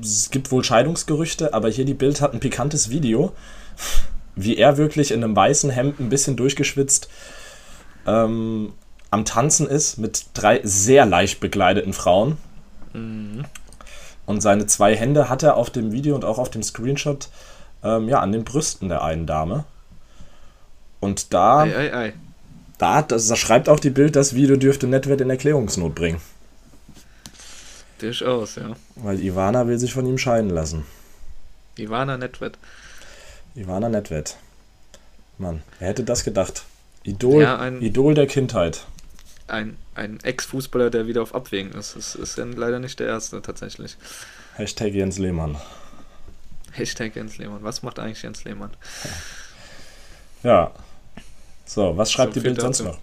Es gibt wohl Scheidungsgerüchte, aber hier die Bild hat ein pikantes Video, wie er wirklich in einem weißen Hemd ein bisschen durchgeschwitzt ähm, am Tanzen ist mit drei sehr leicht bekleideten Frauen. Und seine zwei Hände hat er auf dem Video und auch auf dem Screenshot ähm, ja, an den Brüsten der einen Dame. Und da, Ei, ei, ei. da, das, da schreibt auch die Bild, das Video dürfte Netwert in Erklärungsnot bringen. Durchaus, ja. Weil Ivana will sich von ihm scheiden lassen. Ivana Nedved. Ivana Netwet. Mann, wer hätte das gedacht? Idol, Ja, ein- Idol der Kindheit. Ein, ein Ex-Fußballer, der wieder auf Abwägen ist. Das ist dann leider nicht der erste tatsächlich. Hashtag Jens Lehmann. Hashtag Jens Lehmann. Was macht eigentlich Jens Lehmann? Ja. So, was schreibt So die Bild sonst noch?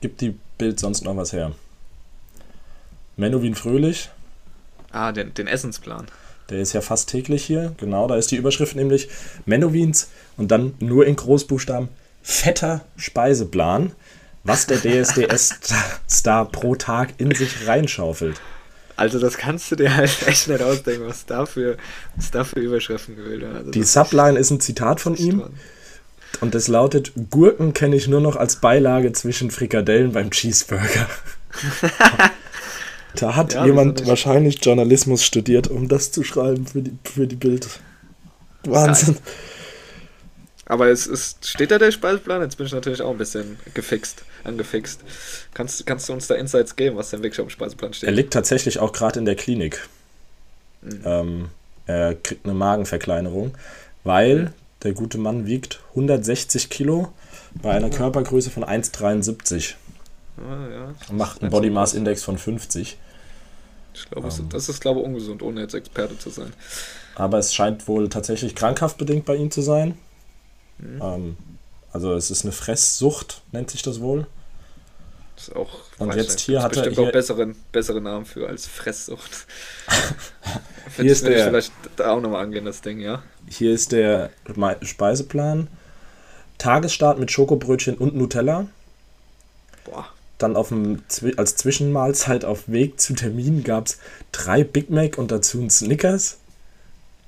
Gibt die Bild sonst noch was her? Menowin Fröhlich, Ah, den, den Essensplan. der ist ja fast täglich hier. Genau, da ist die Überschrift nämlich Menowins und dann nur in Großbuchstaben fetter Speiseplan, was der DSDS-Star pro Tag in sich reinschaufelt. Also das kannst du dir halt echt nicht ausdenken, was da für, was da für Überschriften gewählt werden. Also Die das Subline ist ein Zitat von ist ihm schon- und es lautet: Gurken kenne ich nur noch als Beilage zwischen Frikadellen beim Cheeseburger. da hat Ja, jemand wahrscheinlich Journalismus studiert, um das zu schreiben für die, für die Bild. Wahnsinn. Aber es ist, steht da der Speiseplan? Jetzt bin ich natürlich auch ein bisschen gefixt, angefixt. Kannst, kannst du uns da Insights geben, was denn wirklich auf dem Speiseplan steht? Er liegt tatsächlich auch gerade in der Klinik. Mhm. Ähm, er kriegt eine Magenverkleinerung, weil der gute Mann wiegt 160 Kilo bei einer Körpergröße von 1,73 Ah, ja. macht einen Nicht so Body Mass Index von 50. Ich glaube, Ähm. das ist, glaube ich, ungesund, ohne jetzt Experte zu sein. Aber es scheint wohl tatsächlich krankhaft bedingt bei ihm zu sein. Mhm. Ähm, also es ist eine Fresssucht, nennt sich das wohl. Das ist auch, Und jetzt nicht, hier hat er bestimmt hier- auch besseren, bessere Namen für als Fresssucht. Hier ist der- vielleicht da auch nochmal angehen, das Ding, ja? Hier ist der Speiseplan. Tagesstart mit Schokobrötchen und Nutella. Boah. Dann auf dem, als Zwischenmahlzeit auf Weg zu Termin gab es drei Big Mac und dazu ein Snickers.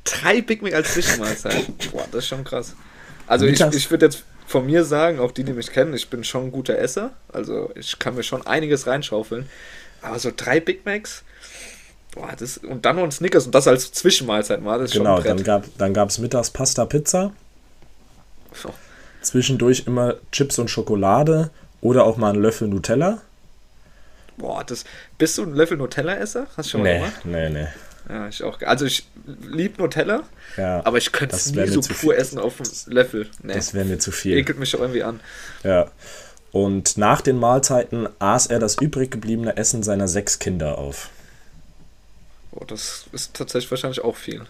drei Big Mac als Zwischenmahlzeit. Boah, das ist schon krass. Also ich, Mittags- ich würde jetzt von mir sagen, auch die, die mich kennen, ich bin schon ein guter Esser. Also ich kann mir schon einiges reinschaufeln. Aber so drei Big Macs, boah, das, und dann noch ein Snickers und das als Zwischenmahlzeit mal, das ist Genau, schon dann Brett. gab es dann mittags Pasta, Pizza. Oh, Zwischendurch immer Chips und Schokolade oder auch mal einen Löffel Nutella. Boah, das. Bist du ein Löffel Nutella-Esser? Hast du schon mal Nee, gemacht? nee, nee. Ja, ich auch. Also ich lieb Nutella, Ja, aber ich könnte es nie so pur essen auf dem Löffel. Nee. das wäre mir zu viel. Ekelt mich auch irgendwie an. Ja. Und nach den Mahlzeiten aß er das übrig gebliebene Essen seiner sechs Kinder auf. Boah, das ist tatsächlich wahrscheinlich auch viel.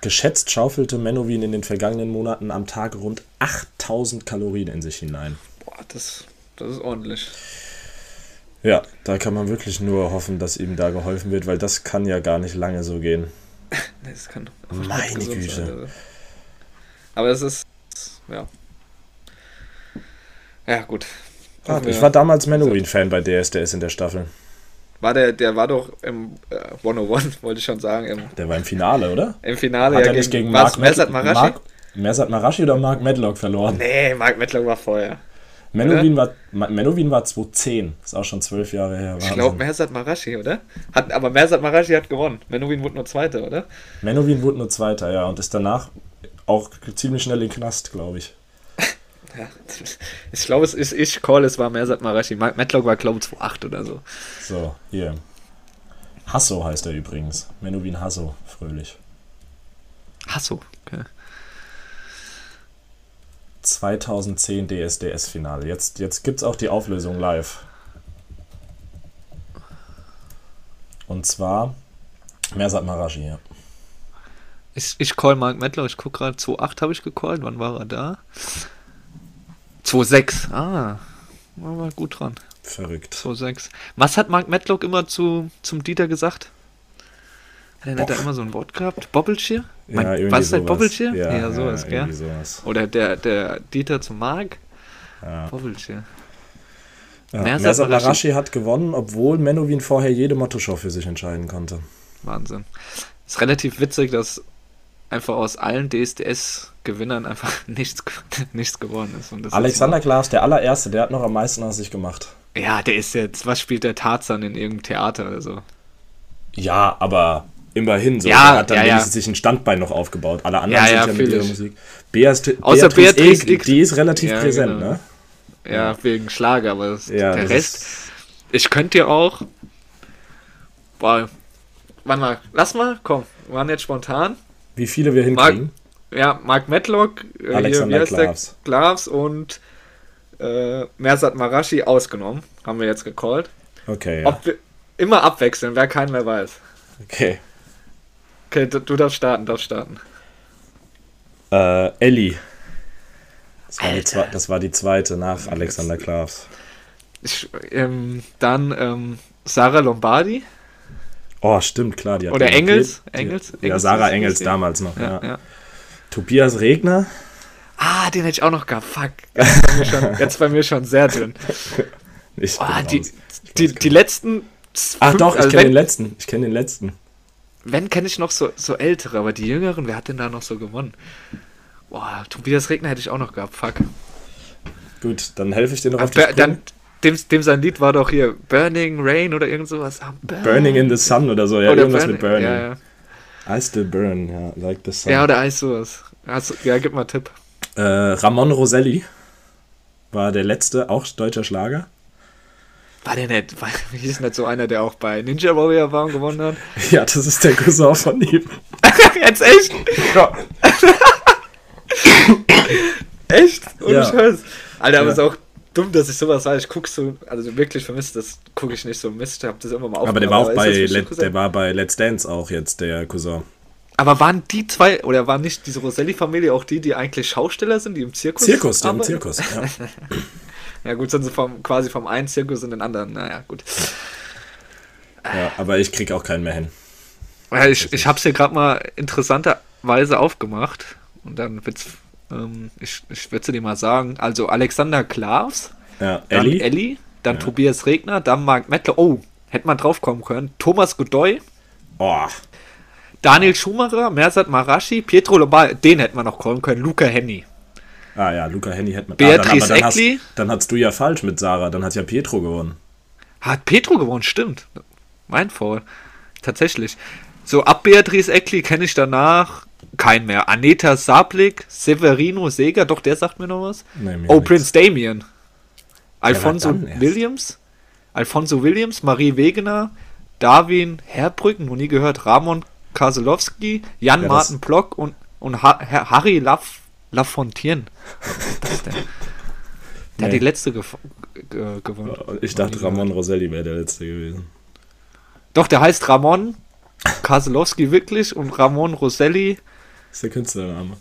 Geschätzt schaufelte Menowin in den vergangenen Monaten am Tag rund 8000 Kalorien in sich hinein. Boah, das, das ist ordentlich. Ja, da kann man wirklich nur hoffen, dass ihm da geholfen wird, weil das kann ja gar nicht lange so gehen. Nee, das kann doch nicht Meine Güte. sein, also. Aber es ist. Ja. Ja, gut. Hoffen Ich war damals Menowin-Fan bei DSDS in der Staffel. war der, der war doch im äh, 101, wollte ich schon sagen, im, Der war im Finale, oder? im Finale Hat ja er nicht gegen was, Mark, Mersat Marashi? Mark Mersat Marashi oder Mark Medlock verloren? Nee, Mark Mettler war vorher. Menowin war, Menowin war 2010. Ist auch schon zwölf Jahre her. Ich Wahnsinn. glaube, Mersat Marashi, oder? Hat, aber Mersat Marashi hat gewonnen. Menowin wurde nur Zweiter, oder? Menowin wurde nur Zweiter, ja, und ist danach auch ziemlich schnell in Knast, glaube ich. Ja. Ich glaube, es ist ich call, es war Mersat Marashi. Matlock war, glaube ich, 2,8 oder so. So, hier. Hasso heißt er übrigens. Menowin Hasso, fröhlich. Hasso. Okay. 2010 DSDS-Finale. Jetzt, jetzt gibt es auch die Auflösung live. Und zwar Mersat Marashi, ja. Ich, ich call Mark Mettler, ich gucke gerade, 2,8 habe ich gecallt. Wann war er da? 2,6. Ah, war mal gut dran. Verrückt. 2,6. Was hat Mark Matlock immer zu, zum Dieter gesagt? Hat er nicht da immer so ein Wort gehabt? Bobbelcheer? Mein- irgendwie was ist sowas. Bobbelcheer? Ja, Ja, sowas, ja, gell? sowas. Oder der, der Dieter zu Mark? Ja. Bobbelcheer. Ja. Mersat. Marashi hat gewonnen, obwohl Menowin vorher jede Motto-Show für sich entscheiden konnte. Wahnsinn. Ist relativ witzig, dass einfach aus allen DSDS-Gewinnern einfach nichts, nichts geworden ist. Alexander Ist Klaas, der allererste, der hat noch am meisten aus sich gemacht. ja, der ist jetzt, was spielt der Tarzan in irgendeinem Theater oder so? Ja, aber immerhin so. Ja, er hat dann ja, ja. sich ein Standbein noch aufgebaut. Alle anderen Ja, sind ja, mit ihrer. Musik. Beat Außer Beatrice Beatrice Egli. die ist relativ Ja, präsent, genau. ne? Ja, wegen Schlager, aber das, der Rest. Ich könnte dir auch. Boah, warte mal, lass mal, komm, wir waren jetzt spontan. Wie viele wir Mark, hinkriegen. ja, Mark Matlock, äh, Alexander hier? Klavs. Und äh, Mersat Marashi ausgenommen. Haben wir jetzt gecallt. Okay. Ob wir, immer abwechseln, wer keinen mehr weiß. Okay. Okay, du, du darfst starten, darfst starten. Äh, Ellie. Das war, die, Alter. zwe- das war die zweite nach Alexander Klavs. Ich, ähm, dann ähm, Sarah Lombardi Oh, stimmt, klar. Die hat oder die- Engels. die- Engels, Ja, Engels Sarah Engels damals noch. Ja. Ja, ja. Tobias Regner. Ah, den hätte ich auch noch gehabt. Fuck. Jetzt bei mir schon, jetzt bei mir schon sehr dünn. Ich Ah, die, die, die letzten. Ach fünf- doch, ich also kenne den letzten. Ich kenne den letzten. Wenn kenne ich noch so, so ältere, aber die jüngeren, wer hat denn da noch so gewonnen? Boah, Tobias Regner hätte ich auch noch gehabt. Fuck. Gut, dann helfe ich dir noch Ah, auf die Sprünge. dann, dem, dem sein Lied war doch hier Burning Rain oder irgend sowas. Ah, Burn- Burning in the Sun oder so. Ja, oder irgendwas mit Burning. Ja, ja. I still burn, ja, like the sun. ja, oder heißt sowas. Hast, ja, gib mal einen Tipp. äh, Ramon Roselli war der letzte, auch deutscher Schlager. War der nicht, war, hieß nicht so einer, der auch bei Ninja Warrior war und gewonnen hat? Ja, das ist der Cousin von ihm. Jetzt echt? echt? Ohne Ja. Scheiß. Alter, aber Ja. ist auch dumm, dass ich sowas weiß. Ich guck so, also wirklich vermisst, das gucke ich nicht so Mist. Ich hab das immer mal Aber der war auch bei, Let, der war bei Let's Dance auch jetzt, der Cousin. Aber waren die zwei, oder waren nicht diese Roselli-Familie auch die, die eigentlich Schausteller sind, die im Zirkus Zirkus, der im? Zirkus. Ja. Ja gut, sind sie vom, quasi vom einen Zirkus in den anderen. Naja, gut. ja, aber ich krieg auch keinen mehr hin. Ja, ich, ich habe es hier gerade mal interessanterweise aufgemacht und dann wird's, ähm, ich, ich würde dir mal sagen, also Alexander Klavs, Ja, dann. Ellie, dann Tobias Regner, dann Mark Mettler, oh, hätte man drauf kommen können, Thomas Godoy, Oh, Daniel Schumacher, Mersat Marashi, Pietro Lombardi, den hätten wir noch callen können, Luca Henny. Ah ja, Luca Henny hätte man. Beatrice ah, dann, dann, hast, Eckli? dann hast du ja falsch mit Sarah, dann hat ja Pietro gewonnen. Hat Petro gewonnen, stimmt. Mein Foul. Tatsächlich. So, ab Beatrice Eckli kenne ich danach keinen mehr. Aneta Sablik, Severino Seger, doch, der sagt mir noch was. Nee, mir oh, nix. Prince Damien. Alfonso? Williams. Alfonso Williams, Marie Wegener, Darwin Herbrücken, noch nie gehört, Ramon Kaselowski, Jan Ja, das- Martin Block und, und ha Harry Laf Lafontaine. Was ist das denn? Der hat Nee. die letzte gew ge gewonnen. Ich dachte. Ramon Roselli wäre der letzte gewesen. Doch, der heißt Ramon Kaselowski wirklich und Ramon Rosselli. Das ist der Künstlername.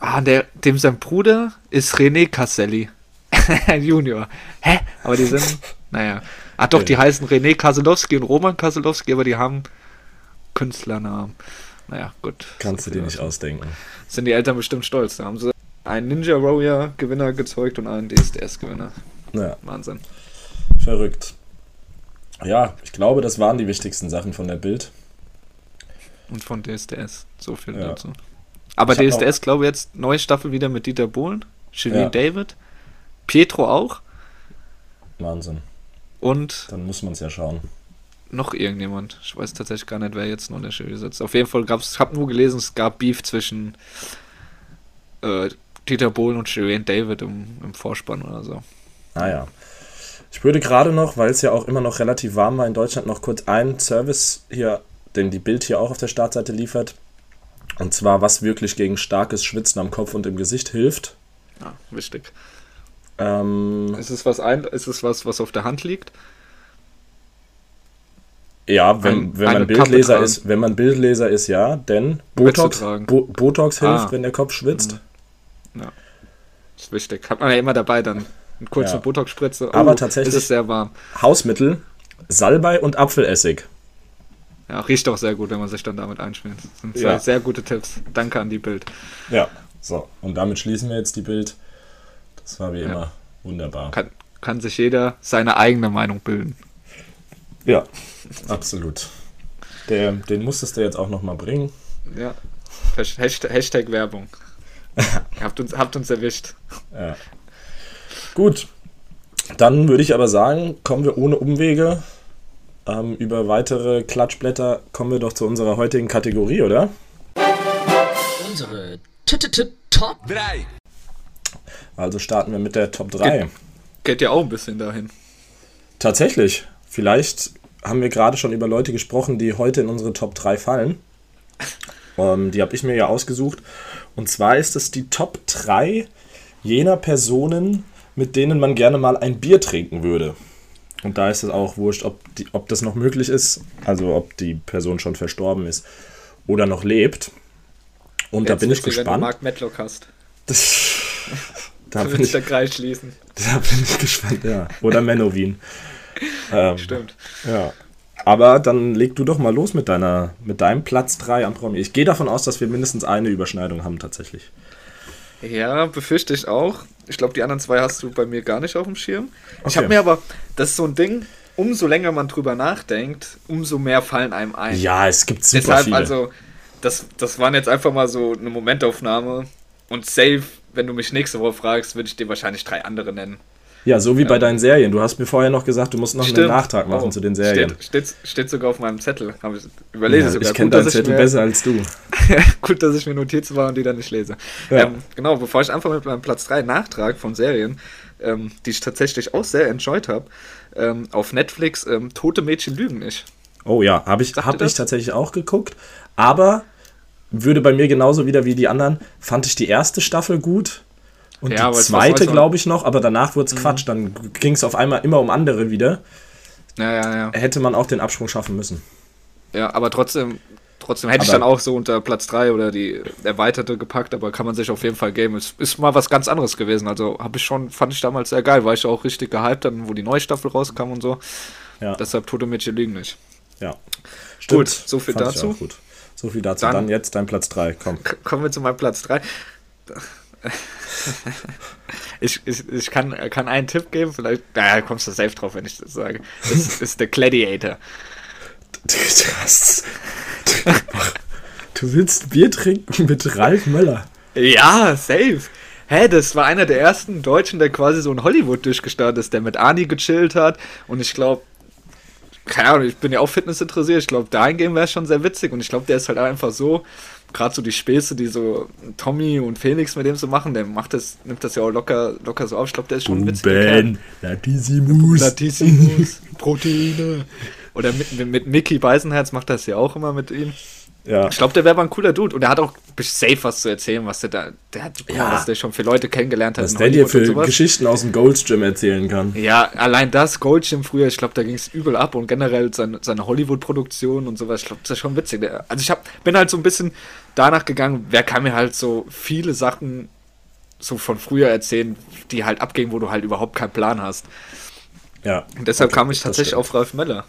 Ah, der, dem sein Bruder ist René Caselli. Junior. Hä? Aber die sind, naja. Ah, doch, die heißen René Kaselowski und Roman Kaselowski, aber die haben Künstlernamen. Naja, gut. Kannst du dir nicht dazu. ausdenken. Sind die Eltern bestimmt stolz. Da haben sie einen Ninja Warrior Gewinner gezeugt und einen DSDS Gewinner. Ja, Wahnsinn. verrückt. Ja, ich glaube, das waren die wichtigsten Sachen von der Bild. Und von DSDS. So viel Ja. dazu. Aber Ich DSDS, glaube ich, jetzt neue Staffel wieder mit Dieter Bohlen, Shirin Ja. David, Pietro auch Wahnsinn. und Dann muss man es ja schauen. Noch irgendjemand. Ich weiß tatsächlich gar nicht, wer jetzt noch in der Jury sitzt. Auf jeden Fall gab es, ich habe nur gelesen, es gab Beef zwischen äh, Dieter Bohlen und Shirin David im, im Vorspann oder so. Naja. Ich würde gerade noch, weil es ja auch immer noch relativ warm war in Deutschland, noch kurz einen Service hier, den die Bild hier auch auf der Startseite liefert. Und zwar, was wirklich gegen starkes Schwitzen am Kopf und im Gesicht hilft. Ja, wichtig. Ähm, Ist es was ein, ist es was, was auf der Hand liegt? Ja, wenn, Ein- wenn man Kappe Bildleser tragen. ist, wenn man Bildleser ist, ja, denn Botox. Bo Botox hilft, Ah. wenn der Kopf schwitzt. Ist wichtig. Hat man ja immer dabei dann. Eine kurze Ja. Botox-Spritze. Oh, Aber tatsächlich- Es ist sehr warm. Hausmittel, Salbei und Apfelessig. Ja, riecht auch sehr gut, wenn man sich dann damit einschmiert. Das sind zwei Ja. sehr gute Tipps. Danke an die Bild. Ja. So, und damit schließen wir jetzt die Bild. Das war wie Ja. immer wunderbar. Kann, kann sich jeder seine eigene Meinung bilden. Ja, absolut. Der, den musstest du jetzt auch nochmal bringen. Ja. Hashtag, Hashtag Werbung. habt, uns, habt uns erwischt. Ja. Gut, dann würde ich aber sagen, kommen wir ohne Umwege ähm, über weitere Klatschblätter, kommen wir doch zu unserer heutigen Kategorie, oder? Unsere T-T-T- Top 3. Also starten wir mit der Top 3. Geht ja auch ein bisschen dahin. Tatsächlich, vielleicht haben wir gerade schon über Leute gesprochen, die heute in unsere Top 3 fallen. Ähm, die habe ich mir ja ausgesucht. Und zwar ist es die Top 3 jener Personen, mit denen man gerne mal ein Bier trinken würde. Und da ist es auch wurscht, ob, die, ob das noch möglich ist, also ob die Person schon verstorben ist oder noch lebt. Und da Jetzt bin ich wichtig, Wenn du gespannt. Mark Medlock hast. Das, da, Dann bin würde ich ich, der Kreis schließen. da bin ich gespannt, ja. Oder Menowin. ähm, Stimmt. Ja. Aber dann leg du doch mal los mit deiner, mit deinem Platz 3 an Promi. Ich gehe davon aus, dass wir mindestens eine Überschneidung haben tatsächlich. Ja, befürchte ich auch. Ich glaube, die anderen zwei hast du bei mir gar nicht auf dem Schirm. Ich Okay. habe mir aber, das ist so ein Ding, umso länger man drüber nachdenkt, umso mehr fallen einem ein. Ja, es gibt super Deshalb, viele. also, das, das waren jetzt einfach mal so eine Momentaufnahme. Und safe, wenn du mich nächste Woche fragst, würde ich dir wahrscheinlich drei andere nennen. Ja, so wie bei deinen Serien. Du hast mir vorher noch gesagt, du musst noch einen Stimmt. Nachtrag machen Oh, zu den Serien. Steht, steht, steht sogar auf meinem Zettel. Hab ich überlese Ja, sogar. ich kenne deinen Zettel mir- besser als du. Gut, dass ich mir Notizen war und die dann nicht lese. Ja. Ähm, genau, bevor ich einfach mit meinem Platz 3 Nachtrag von Serien, ähm, die ich tatsächlich auch sehr enjoyed habe, ähm, auf Netflix, ähm, Tote Mädchen lügen nicht. Oh ja, habe ich, hab ich tatsächlich auch geguckt. Aber würde bei mir genauso wieder wie die anderen, fand ich die erste Staffel gut. Und Ja, die zweite, glaube ich, noch, aber danach wurde es Quatsch. Dann ging es auf einmal immer um andere wieder. Ja, ja, ja. Hätte man auch den Absprung schaffen müssen. Ja, aber trotzdem, trotzdem hätte ich Aber- dann auch so unter Platz 3 oder die erweiterte gepackt, aber kann man sich auf jeden Fall geben. Es ist mal was ganz anderes gewesen. Also habe ich schon, fand ich damals sehr geil, war ich auch richtig gehypt, dann wo die neue Staffel rauskam und so. Ja. Deshalb Tote Mädchen lügen nicht. Ja. Gut, so viel Fand ich dazu. So viel dazu. Dann- Dann, jetzt dein Platz 3. Komm. Kommen wir zu meinem Platz 3. Ich, ich, ich kann, kann einen Tipp geben, vielleicht da kommst du safe drauf, wenn ich das sage. Das ist der Gladiator. Das, Du willst Bier trinken mit Ralf Möller. Ja, safe. Hä, das war einer der ersten Deutschen, der quasi so in Hollywood durchgestartet ist, der mit Ani gechillt hat. Und ich glaube, keine Ahnung, ich bin ja auch Fitness interessiert. Ich glaube, dahingehend wäre es schon sehr witzig. Und ich glaube, der ist halt einfach so, gerade so die Späße, die so Tommy und Felix mit dem so machen, der macht das, nimmt das ja auch locker, locker so auf. Ich glaube, der ist schon witzig. Ben, Latissimus. Latissimus, Proteine. Oder mit, mit, mit Mickey Beisenherz macht das ja auch immer mit ihm. Ja. Ich glaube, der wäre mal ein cooler Dude und der hat auch safe was zu erzählen, was der da, der hat, mal, Ja. was der schon für Leute kennengelernt hat. Was der dir für. Geschichten aus dem Goldstream erzählen kann. Ja, allein das, Goldschirm früher, ich glaube, da ging es übel ab und generell seine, seine Hollywood-Produktion und sowas, ich glaube, das ist schon witzig. Also ich hab, bin halt so ein bisschen danach gegangen, wer kann mir halt so viele Sachen so von früher erzählen, die halt abgehen, wo du halt überhaupt keinen Plan hast. Ja. Und deshalb Okay, kam ich tatsächlich auf Ralf Möller.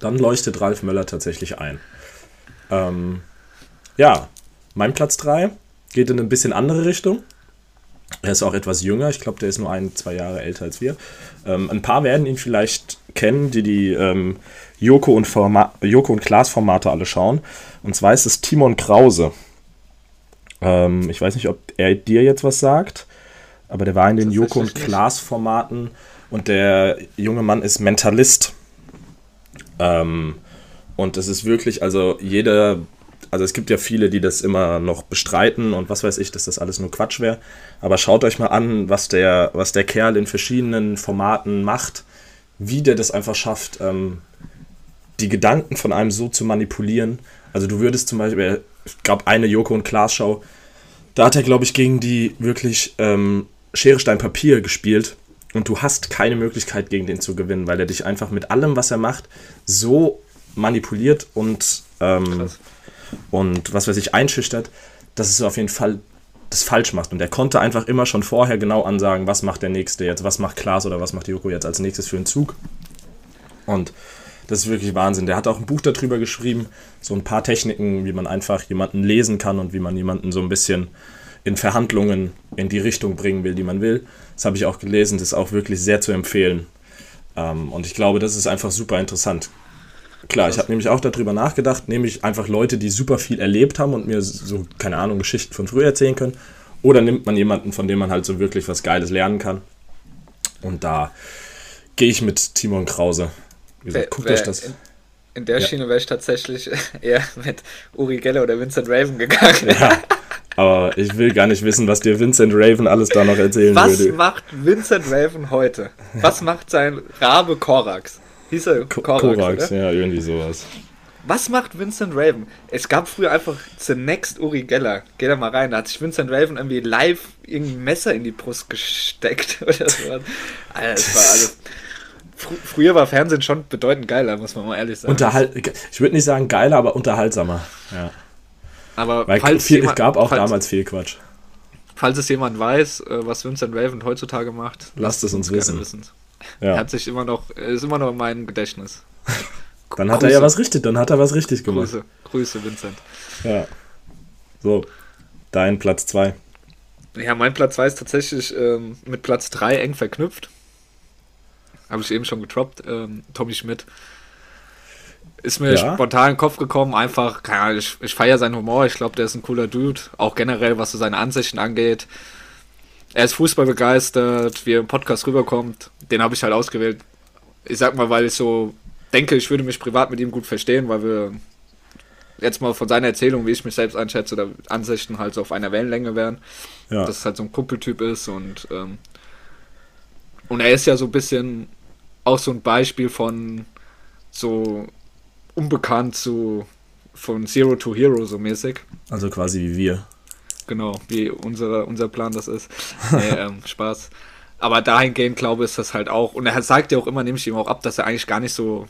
Dann leuchtet Ralf Möller tatsächlich ein. Ähm, ja, mein Platz 3 geht in eine bisschen andere Richtung. Er ist auch etwas jünger, ich glaube, der ist nur ein, zwei Jahre älter als wir. Ähm, ein paar werden ihn vielleicht kennen, die die ähm, Joko, und Forma Joko und Klaas Formate alle schauen. Und zwar ist es Timon Krause. Ähm, ich weiß nicht, ob er dir jetzt was sagt, aber der war in den Joko und. Klaas Formaten und der junge Mann ist Mentalist. Ähm, und es ist wirklich, also jeder, also es gibt ja viele, die das immer noch bestreiten und was weiß ich, dass das alles nur Quatsch wäre. Aber schaut euch mal an, was der, was der Kerl in verschiedenen Formaten macht, wie der das einfach schafft, ähm, die Gedanken von einem so zu manipulieren. Also du würdest zum Beispiel, ich glaube, eine Joko und Klaas Show, da hat er, glaube ich, gegen die wirklich ähm, Schere, Stein, Papier gespielt. Und du hast keine Möglichkeit, gegen den zu gewinnen, weil er dich einfach mit allem, was er macht, so manipuliert und, ähm, und was weiß ich, einschüchtert, dass es auf jeden Fall das falsch macht. Und er konnte einfach immer schon vorher genau ansagen, was macht der Nächste jetzt, was macht Klaas oder was macht Joko jetzt als nächstes für einen Zug. Und das ist wirklich Wahnsinn. Der hat auch ein Buch darüber geschrieben, so ein paar Techniken, wie man einfach jemanden lesen kann und wie man jemanden so ein bisschen in Verhandlungen in die Richtung bringen will, die man will. Das habe ich auch gelesen, das ist auch wirklich sehr zu empfehlen. Ähm, und ich glaube, das ist einfach super interessant. Klar, ich habe nämlich auch darüber nachgedacht, nämlich einfach Leute, die super viel erlebt haben und mir so, keine Ahnung, Geschichten von früher erzählen können. Oder nimmt man jemanden, von dem man halt so wirklich was Geiles lernen kann. Und da gehe ich mit Timon Krause. Wie gesagt, guckt euch das. In, in der Ja. Schiene wäre ich tatsächlich eher mit Uri Geller oder Vincent Raven gegangen. Ja, aber ich will gar nicht wissen, was dir Vincent Raven alles da noch erzählen Was würde. macht Vincent Raven heute? Was macht sein Rabe Korax? Hieß er Ko- Korax, Korax, ja, irgendwie sowas. Was macht Vincent Raven? Es gab früher einfach The Next Uri Geller. Geh da mal rein. Da hat sich Vincent Raven irgendwie live irgendein Messer in die Brust gesteckt oder so. Alter, das war alles. Fr früher war Fernsehen schon bedeutend geiler, muss man mal ehrlich sagen. Unterhalt, ich würde nicht sagen geiler, aber unterhaltsamer. Ja. Aber Weil viel, jemand, es gab auch falls, damals viel Quatsch. Falls es jemand weiß, äh, was Vincent Raven heutzutage macht, Lasst es uns gerne wissen. Er Ja. hat sich immer noch, er ist immer noch in meinem Gedächtnis. Dann hat er ja Grüße. was richtig, dann hat er was richtig gemacht. Grüße, Grüße, Vincent. Ja. So, dein Platz 2. Ja, mein Platz 2 ist tatsächlich ähm, mit Platz 3 eng verknüpft. Habe ich eben schon getroppt. Ähm, Tommy Schmidt. Ist mir Ja. spontan in den Kopf gekommen, einfach, Ahnung, ich, ich feiere seinen Humor, ich glaube, der ist ein cooler Dude, auch generell, was so seine Ansichten angeht. Er ist Fußball begeistert, wie er im Podcast rüberkommt, den habe ich halt ausgewählt. Ich sag mal, weil ich so denke, ich würde mich privat mit ihm gut verstehen, weil wir jetzt mal von seiner Erzählung, wie ich mich selbst einschätze, oder Ansichten halt so auf einer Wellenlänge wären Ja. dass es halt so ein Kumpeltyp ist und ähm, und er ist ja so ein bisschen auch so ein Beispiel von so unbekannt zu von Zero to Hero so mäßig. Also quasi wie wir. Genau, wie unsere, unser Plan das ist. nee, ähm, Spaß. Aber dahingehend glaube ich, ist das halt auch. Und er sagt ja auch immer, nehme ich ihm auch ab, dass er eigentlich gar nicht so.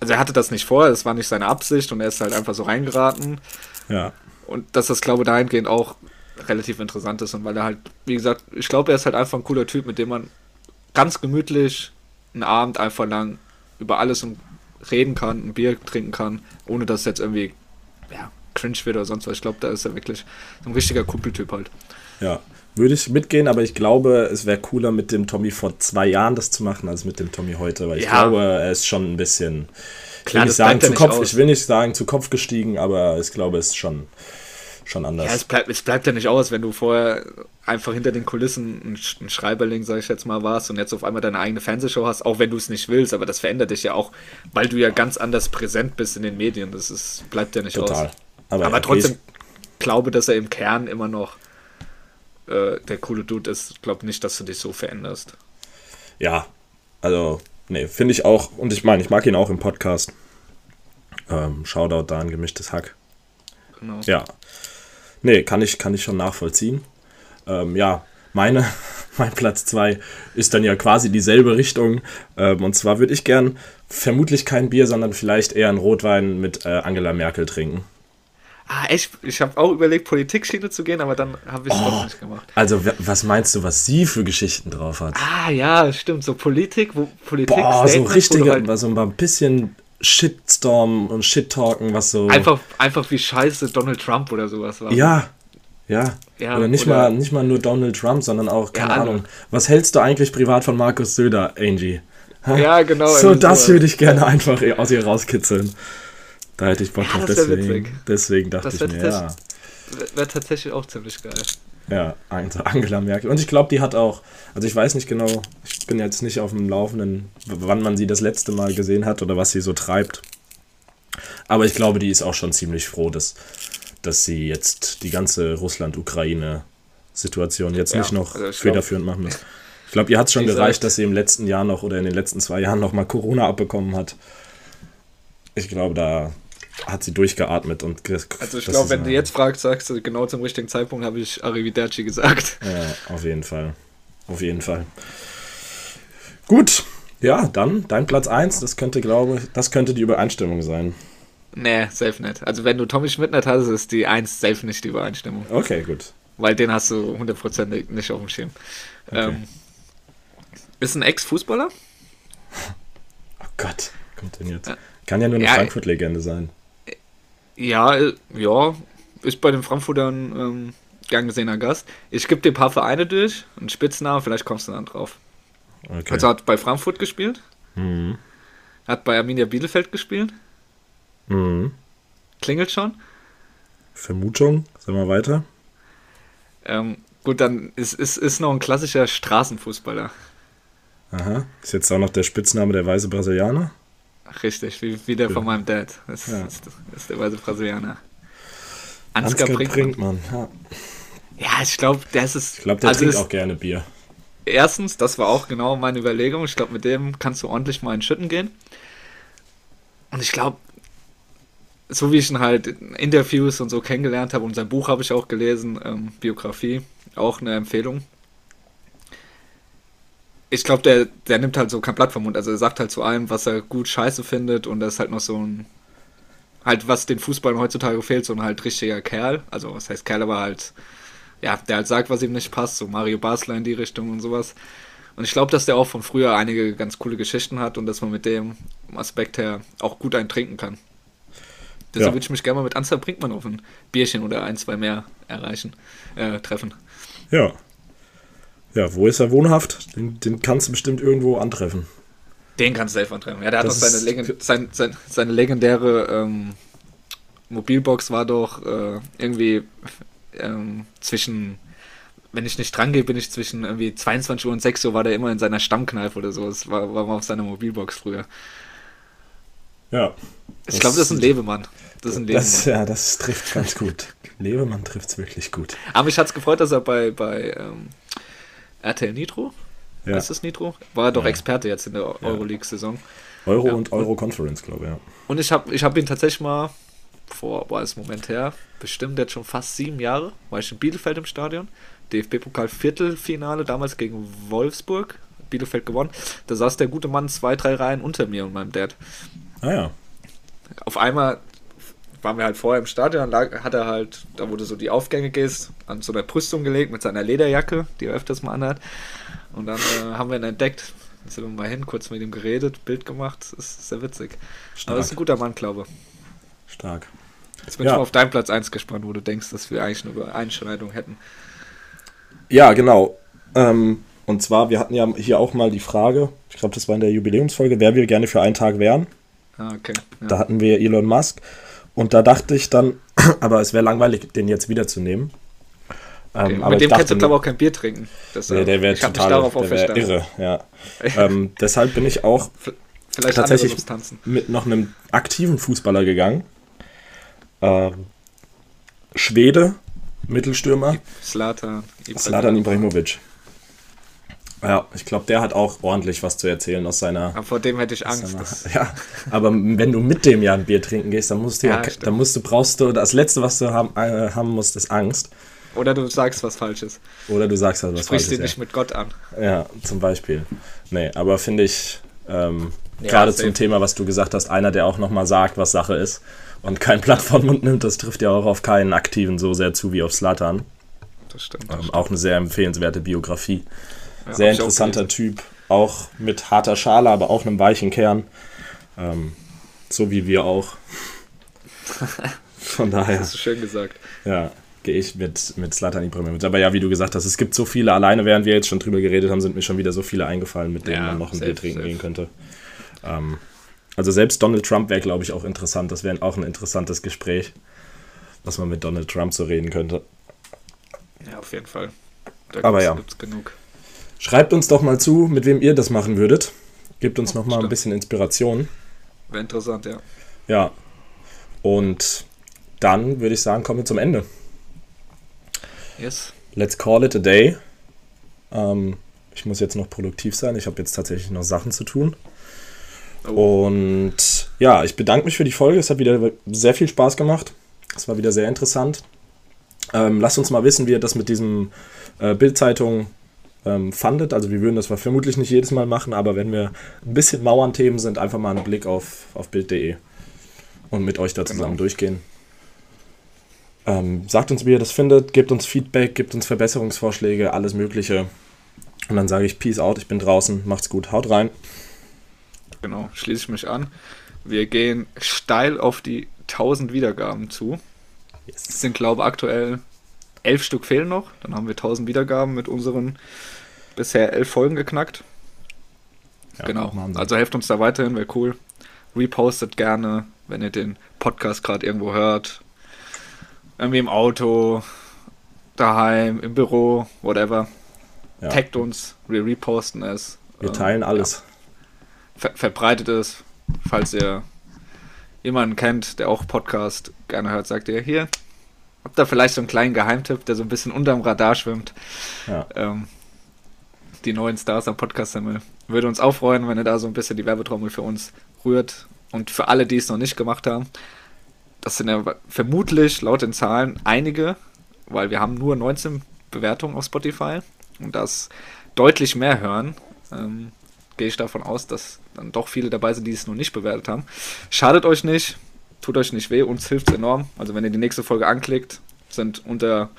Also er hatte das nicht vor, es war nicht seine Absicht und er ist halt einfach so reingeraten. Ja. Und dass das, glaube ich, dahingehend auch relativ interessant ist. Und weil er halt, wie gesagt, ich glaube, er ist halt einfach ein cooler Typ, mit dem man ganz gemütlich einen Abend einfach lang über alles und reden kann, ein Bier trinken kann, ohne dass jetzt irgendwie cringe wird oder sonst was. Ich glaube, da ist er wirklich so ein richtiger Kumpeltyp halt. Ja. würde ich mitgehen, aber ich glaube, es wäre cooler mit dem Tommy vor zwei Jahren das zu machen, als mit dem Tommy heute, weil ich Ja. glaube, er ist schon ein bisschen, Klar, ich, sagen, zu Kopf, aus. ich will nicht sagen zu Kopf gestiegen, aber ich glaube, es ist schon, schon anders. Ja, es bleibt, es bleibt ja nicht aus, wenn du vorher einfach hinter den Kulissen ein, Sch- ein Schreiberling, sag ich jetzt mal, warst und jetzt auf einmal deine eigene Fernsehshow hast, auch wenn du es nicht willst, aber das verändert dich ja auch, weil du ja ganz anders präsent bist in den Medien. Das ist, bleibt ja nicht Total. aus. Aber, Aber trotzdem ich- glaube, dass er im Kern immer noch äh, der coole Dude ist. Ich glaube nicht, dass du dich so veränderst. Ja, also, nee, finde ich auch. Und ich meine, ich mag ihn auch im Podcast. Ähm, Shoutout da an gemischtes Hack. Genau. Ja. Nee, kann ich, kann ich schon nachvollziehen. Ähm, ja, meine, mein Platz 2 ist dann ja quasi dieselbe Richtung. Ähm, und zwar würde ich gern vermutlich kein Bier, sondern vielleicht eher einen Rotwein mit äh, Angela Merkel trinken. Ah, echt? Ich habe auch überlegt, Politikschiene zu gehen, aber dann habe ich es doch nicht gemacht. Also, was meinst du, was sie für Geschichten drauf hat? Ah, ja, stimmt. So Politik, wo Politik Boah, so Statements, wo richtige, halt so ein bisschen Shitstorm und Shit-Talken, was so. einfach, einfach wie scheiße Donald Trump oder sowas war. Ja, ja. Ja, oder nicht, oder- mal, nicht mal nur Donald Trump, sondern auch, keine alle. Ahnung. Was hältst du eigentlich privat von Markus Söder, Angie? Hä? Ja, genau, So, das würde ich gerne einfach aus ihr rauskitzeln. Da hätte ich Bock Ja, drauf. Deswegen, deswegen dachte ich mir, ja. Wäre tatsächlich auch ziemlich geil. Ja, Angela Merkel. Und ich glaube, die hat auch, also ich weiß nicht genau, ich bin jetzt nicht auf dem Laufenden, wann man sie das letzte Mal gesehen hat oder was sie so treibt. Aber ich glaube, die ist auch schon ziemlich froh, dass, dass sie jetzt die ganze Russland-Ukraine-Situation jetzt Ja, nicht noch also ich glaub- federführend machen muss. Ich glaube, ihr hat es schon gereicht, dass sie im letzten Jahr noch oder in den letzten zwei Jahren noch mal Corona abbekommen hat. Ich glaube, da hat sie durchgeatmet und Also ich glaube, wenn du jetzt fragst, sagst du genau zum richtigen Zeitpunkt, habe ich Arrivederci gesagt. Ja, auf jeden Fall. Auf jeden Fall. Gut, ja, dann dein Platz 1, das könnte, glaube ich, das könnte die Übereinstimmung sein. Nee, safe nicht. Also wenn du Tommy Schmidt nicht hast, ist die 1 safe nicht die Übereinstimmung. Okay, gut. Weil den hast du hundertprozentig nicht auf dem Schirm. Ähm, ist ein Ex-Fußballer? Oh Gott, kommt denn jetzt? Kann ja nur eine Ja, Frankfurt-Legende sein. Ja, äh, ja, ist bei den Frankfurtern ähm, gern gesehener Gast. Ich gebe dir ein paar Vereine durch, einen Spitznamen, vielleicht kommst du dann drauf. Okay. Also hat bei Frankfurt gespielt, mhm. hat bei Arminia Bielefeld gespielt, Mhm. klingelt schon. Vermutung, sagen wir weiter. Ähm, gut, dann ist, ist, ist noch ein klassischer Straßenfußballer. Aha. Ist jetzt auch noch der Spitzname der weiße Brasilianer? Richtig, wie, wie der von meinem Dad. Das Ja. ist, ist der weiße Brasilianer. Ansgar Ansgar Brinkmann. Brinkmann. Ja. Ja, ich glaube, das ist. Ich glaube, der also trinkt ist- auch gerne Bier. Erstens, das war auch genau meine Überlegung. Ich glaube, mit dem kannst du ordentlich mal in Schütten gehen. Und ich glaube, so wie ich ihn halt in Interviews und so kennengelernt habe, und sein Buch habe ich auch gelesen, ähm, Biografie, auch eine Empfehlung. Ich glaube, der, der nimmt halt so kein Blatt vom Mund. Also er sagt halt zu allem, was er gut scheiße findet und das ist halt noch so ein, halt was den Fußballern heutzutage fehlt, so ein halt richtiger Kerl. Also was heißt Kerl, aber halt, ja, der halt sagt, was ihm nicht passt, so Mario Basler in die Richtung und sowas. Und ich glaube, dass der auch von früher einige ganz coole Geschichten hat und dass man mit dem Aspekt her auch gut einen trinken kann. Deshalb Ja. würde ich mich gerne mal mit Ansgar Brinkmann auf ein Bierchen oder ein, zwei mehr erreichen, äh, treffen. Ja. Ja, wo ist er wohnhaft? Den, den kannst du bestimmt irgendwo antreffen. Den kannst du safe antreffen. Ja, der hat Das doch seine, Legend sein, sein, seine legendäre ähm, Mobilbox war doch äh, irgendwie ähm, zwischen, wenn ich nicht dran gehe, bin ich zwischen irgendwie 22 Uhr und 6 Uhr war der immer in seiner Stammkneipe oder so. Das war, war mal auf seiner Mobilbox früher. Ja. Ich glaube, das ist ein Lebemann. Das ist ein Lebemann. Das, ja, das trifft ganz gut. Lebemann trifft es wirklich gut. Aber mich hat es gefreut, dass er bei, bei ähm, RTL Nitro, Ja. heißt das Nitro? War er doch Ja. Experte jetzt in der Euroleague-Saison. Euro Ja. und Euro Conference, glaube ich, ja. Und ich habe ich hab ihn tatsächlich mal vor, boah, ist Moment her, bestimmt jetzt schon fast sieben Jahre, war ich in Bielefeld im Stadion. DFB-Pokal Viertelfinale, damals gegen Wolfsburg. Bielefeld gewonnen. Da saß der gute Mann zwei, drei Reihen unter mir und meinem Dad. Ah ja. Auf einmal waren wir halt vorher im Stadion, lag, hat er halt, da wo du so die Aufgänge gehst, an so einer Brüstung gelegt mit seiner Lederjacke, die er öfters mal anhat. Und dann äh, haben wir ihn entdeckt. Dann sind wir mal hin, kurz mit ihm geredet, Bild gemacht. Das ist sehr witzig. Aber das ist ein Stark. guter Mann, glaube ich. Stark. Jetzt bin Ja. ich mal auf deinen Platz 1 gespannt, wo du denkst, dass wir eigentlich eine Übereinschneidung hätten. Ja, genau. Ähm, und zwar, wir hatten ja hier auch mal die Frage, ich glaube, das war in der Jubiläumsfolge, wer wir gerne für einen Tag wären. Ah, okay. Ja. Da hatten wir Elon Musk. Und da dachte ich dann, aber es wäre langweilig, den jetzt wiederzunehmen. Okay, Ähm, aber mit dem kannst du, glaube ich, auch kein Bier trinken. Deshalb, nee, der wäre hab mich total darauf der wär irre. Ja. ähm, deshalb bin ich auch Vielleicht tatsächlich mit noch einem aktiven Fußballer gegangen. Ähm, Schwede, Mittelstürmer. Slatan Ibrahimovic. Ja, ich glaube, der hat auch ordentlich was zu erzählen aus seiner. Aber vor dem hätte ich Angst. seiner Das, ja, aber wenn du mit dem ja ein Bier trinken gehst, dann musst du ja, Ja, stimmt. dann musst du, brauchst du, das Letzte, was du haben, äh, haben musst, ist Angst. oder du sagst was Falsches. Oder du sagst halt was Sprichst Falsches. ihn nicht mit Gott an. Ja. ja, zum Beispiel. Nee, aber finde ich, ähm, Ja, gerade zum Thema, was du gesagt hast, einer, der auch nochmal sagt, was Sache ist und kein Blatt vor den Mund nimmt, das trifft ja auch auf keinen Aktiven so sehr zu wie auf Slatan. Das stimmt. Ähm, auch eine sehr empfehlenswerte Biografie. Ja, Sehr auch interessanter gelesen. Typ, auch mit harter Schale, aber auch einem weichen Kern. Ähm, so wie wir auch. Von daher, Hast du schön gesagt. ja, gehe ich mit, mit Zlatan Ibrahimovic. Aber ja, wie du gesagt hast, es gibt so viele, alleine während wir jetzt schon drüber geredet haben, sind mir schon wieder so viele eingefallen, mit denen Ja, man noch ein Bier trinken safe. gehen könnte. Ähm, also selbst Donald Trump wäre, glaube ich, auch interessant. Das wäre auch ein interessantes Gespräch, was man mit Donald Trump so reden könnte. Ja, auf jeden Fall. Da Aber ja. genug. Schreibt uns doch mal zu, mit wem ihr das machen würdet. Gebt uns noch mal ein bisschen Inspiration. Wäre interessant, ja. Ja. Und dann würde ich sagen, kommen wir zum Ende. Yes. Let's call it a day. Ähm, ich muss jetzt noch produktiv sein. Ich habe jetzt tatsächlich noch Sachen zu tun. Oh. Und ja, ich bedanke mich für die Folge. Es hat wieder sehr viel Spaß gemacht. Es war wieder sehr interessant. Ähm, lasst uns mal wissen, wie ihr das mit diesem äh, Bildzeitung ähm, fandet. Also wir würden das vermutlich nicht jedes Mal machen, aber wenn wir ein bisschen Mauernthemen sind, einfach mal einen Blick auf, auf bild.de und mit euch da zusammen Genau. durchgehen. Ähm, sagt uns, wie ihr das findet, gebt uns Feedback, gebt uns Verbesserungsvorschläge, alles Mögliche. Und dann sage ich Peace out, ich bin draußen, macht's gut, haut rein. Genau, schließe ich mich an. Wir gehen steil auf die 1000 Wiedergaben zu. Es sind, glaube ich, aktuell elf Stück fehlen noch. Dann haben wir 1000 Wiedergaben mit unseren bisher elf Folgen geknackt. Ja, genau. Also helft uns da weiterhin, wäre cool. Repostet gerne, wenn ihr den Podcast gerade irgendwo hört. Irgendwie im Auto, daheim, im Büro, whatever. Ja. Taggt uns, wir reposten es. Wir Ähm, teilen alles. ver verbreitet es, falls ihr jemanden kennt, der auch Podcast gerne hört, sagt ihr hier, habt ihr vielleicht so einen kleinen Geheimtipp, der so ein bisschen unterm Radar schwimmt. Ja. Ähm, die neuen Stars am Podcast Himmel. Würde uns auch freuen, wenn ihr da so ein bisschen die Werbetrommel für uns rührt. Und für alle, die es noch nicht gemacht haben, das sind ja vermutlich laut den Zahlen einige, weil wir haben nur 19 Bewertungen auf Spotify und das deutlich mehr hören. Ähm, gehe ich davon aus, dass dann doch viele dabei sind, die es noch nicht bewertet haben. Schadet euch nicht, tut euch nicht weh, uns hilft es enorm. Also wenn ihr die nächste Folge anklickt, sind unter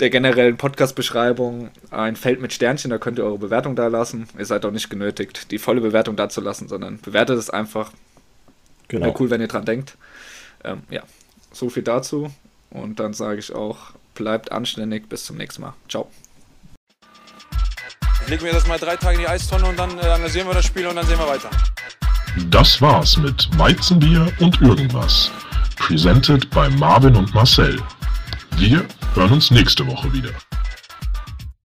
der generellen Podcast-Beschreibung ein Feld mit Sternchen, da könnt ihr eure Bewertung da lassen. Ihr seid auch nicht genötigt, die volle Bewertung da zu lassen, sondern bewertet es einfach. Genau. Wäre cool, wenn ihr dran denkt. Ähm, ja, so viel dazu. Und dann sage ich auch, bleibt anständig. Bis zum nächsten Mal. Ciao. Ich leg mir das mal drei Tage in die Eistonne und dann äh, analysieren wir das Spiel und dann sehen wir weiter. Das war's mit Weizenbier und irgendwas. Presented bei Marvin und Marcel. Wir hören uns nächste Woche wieder.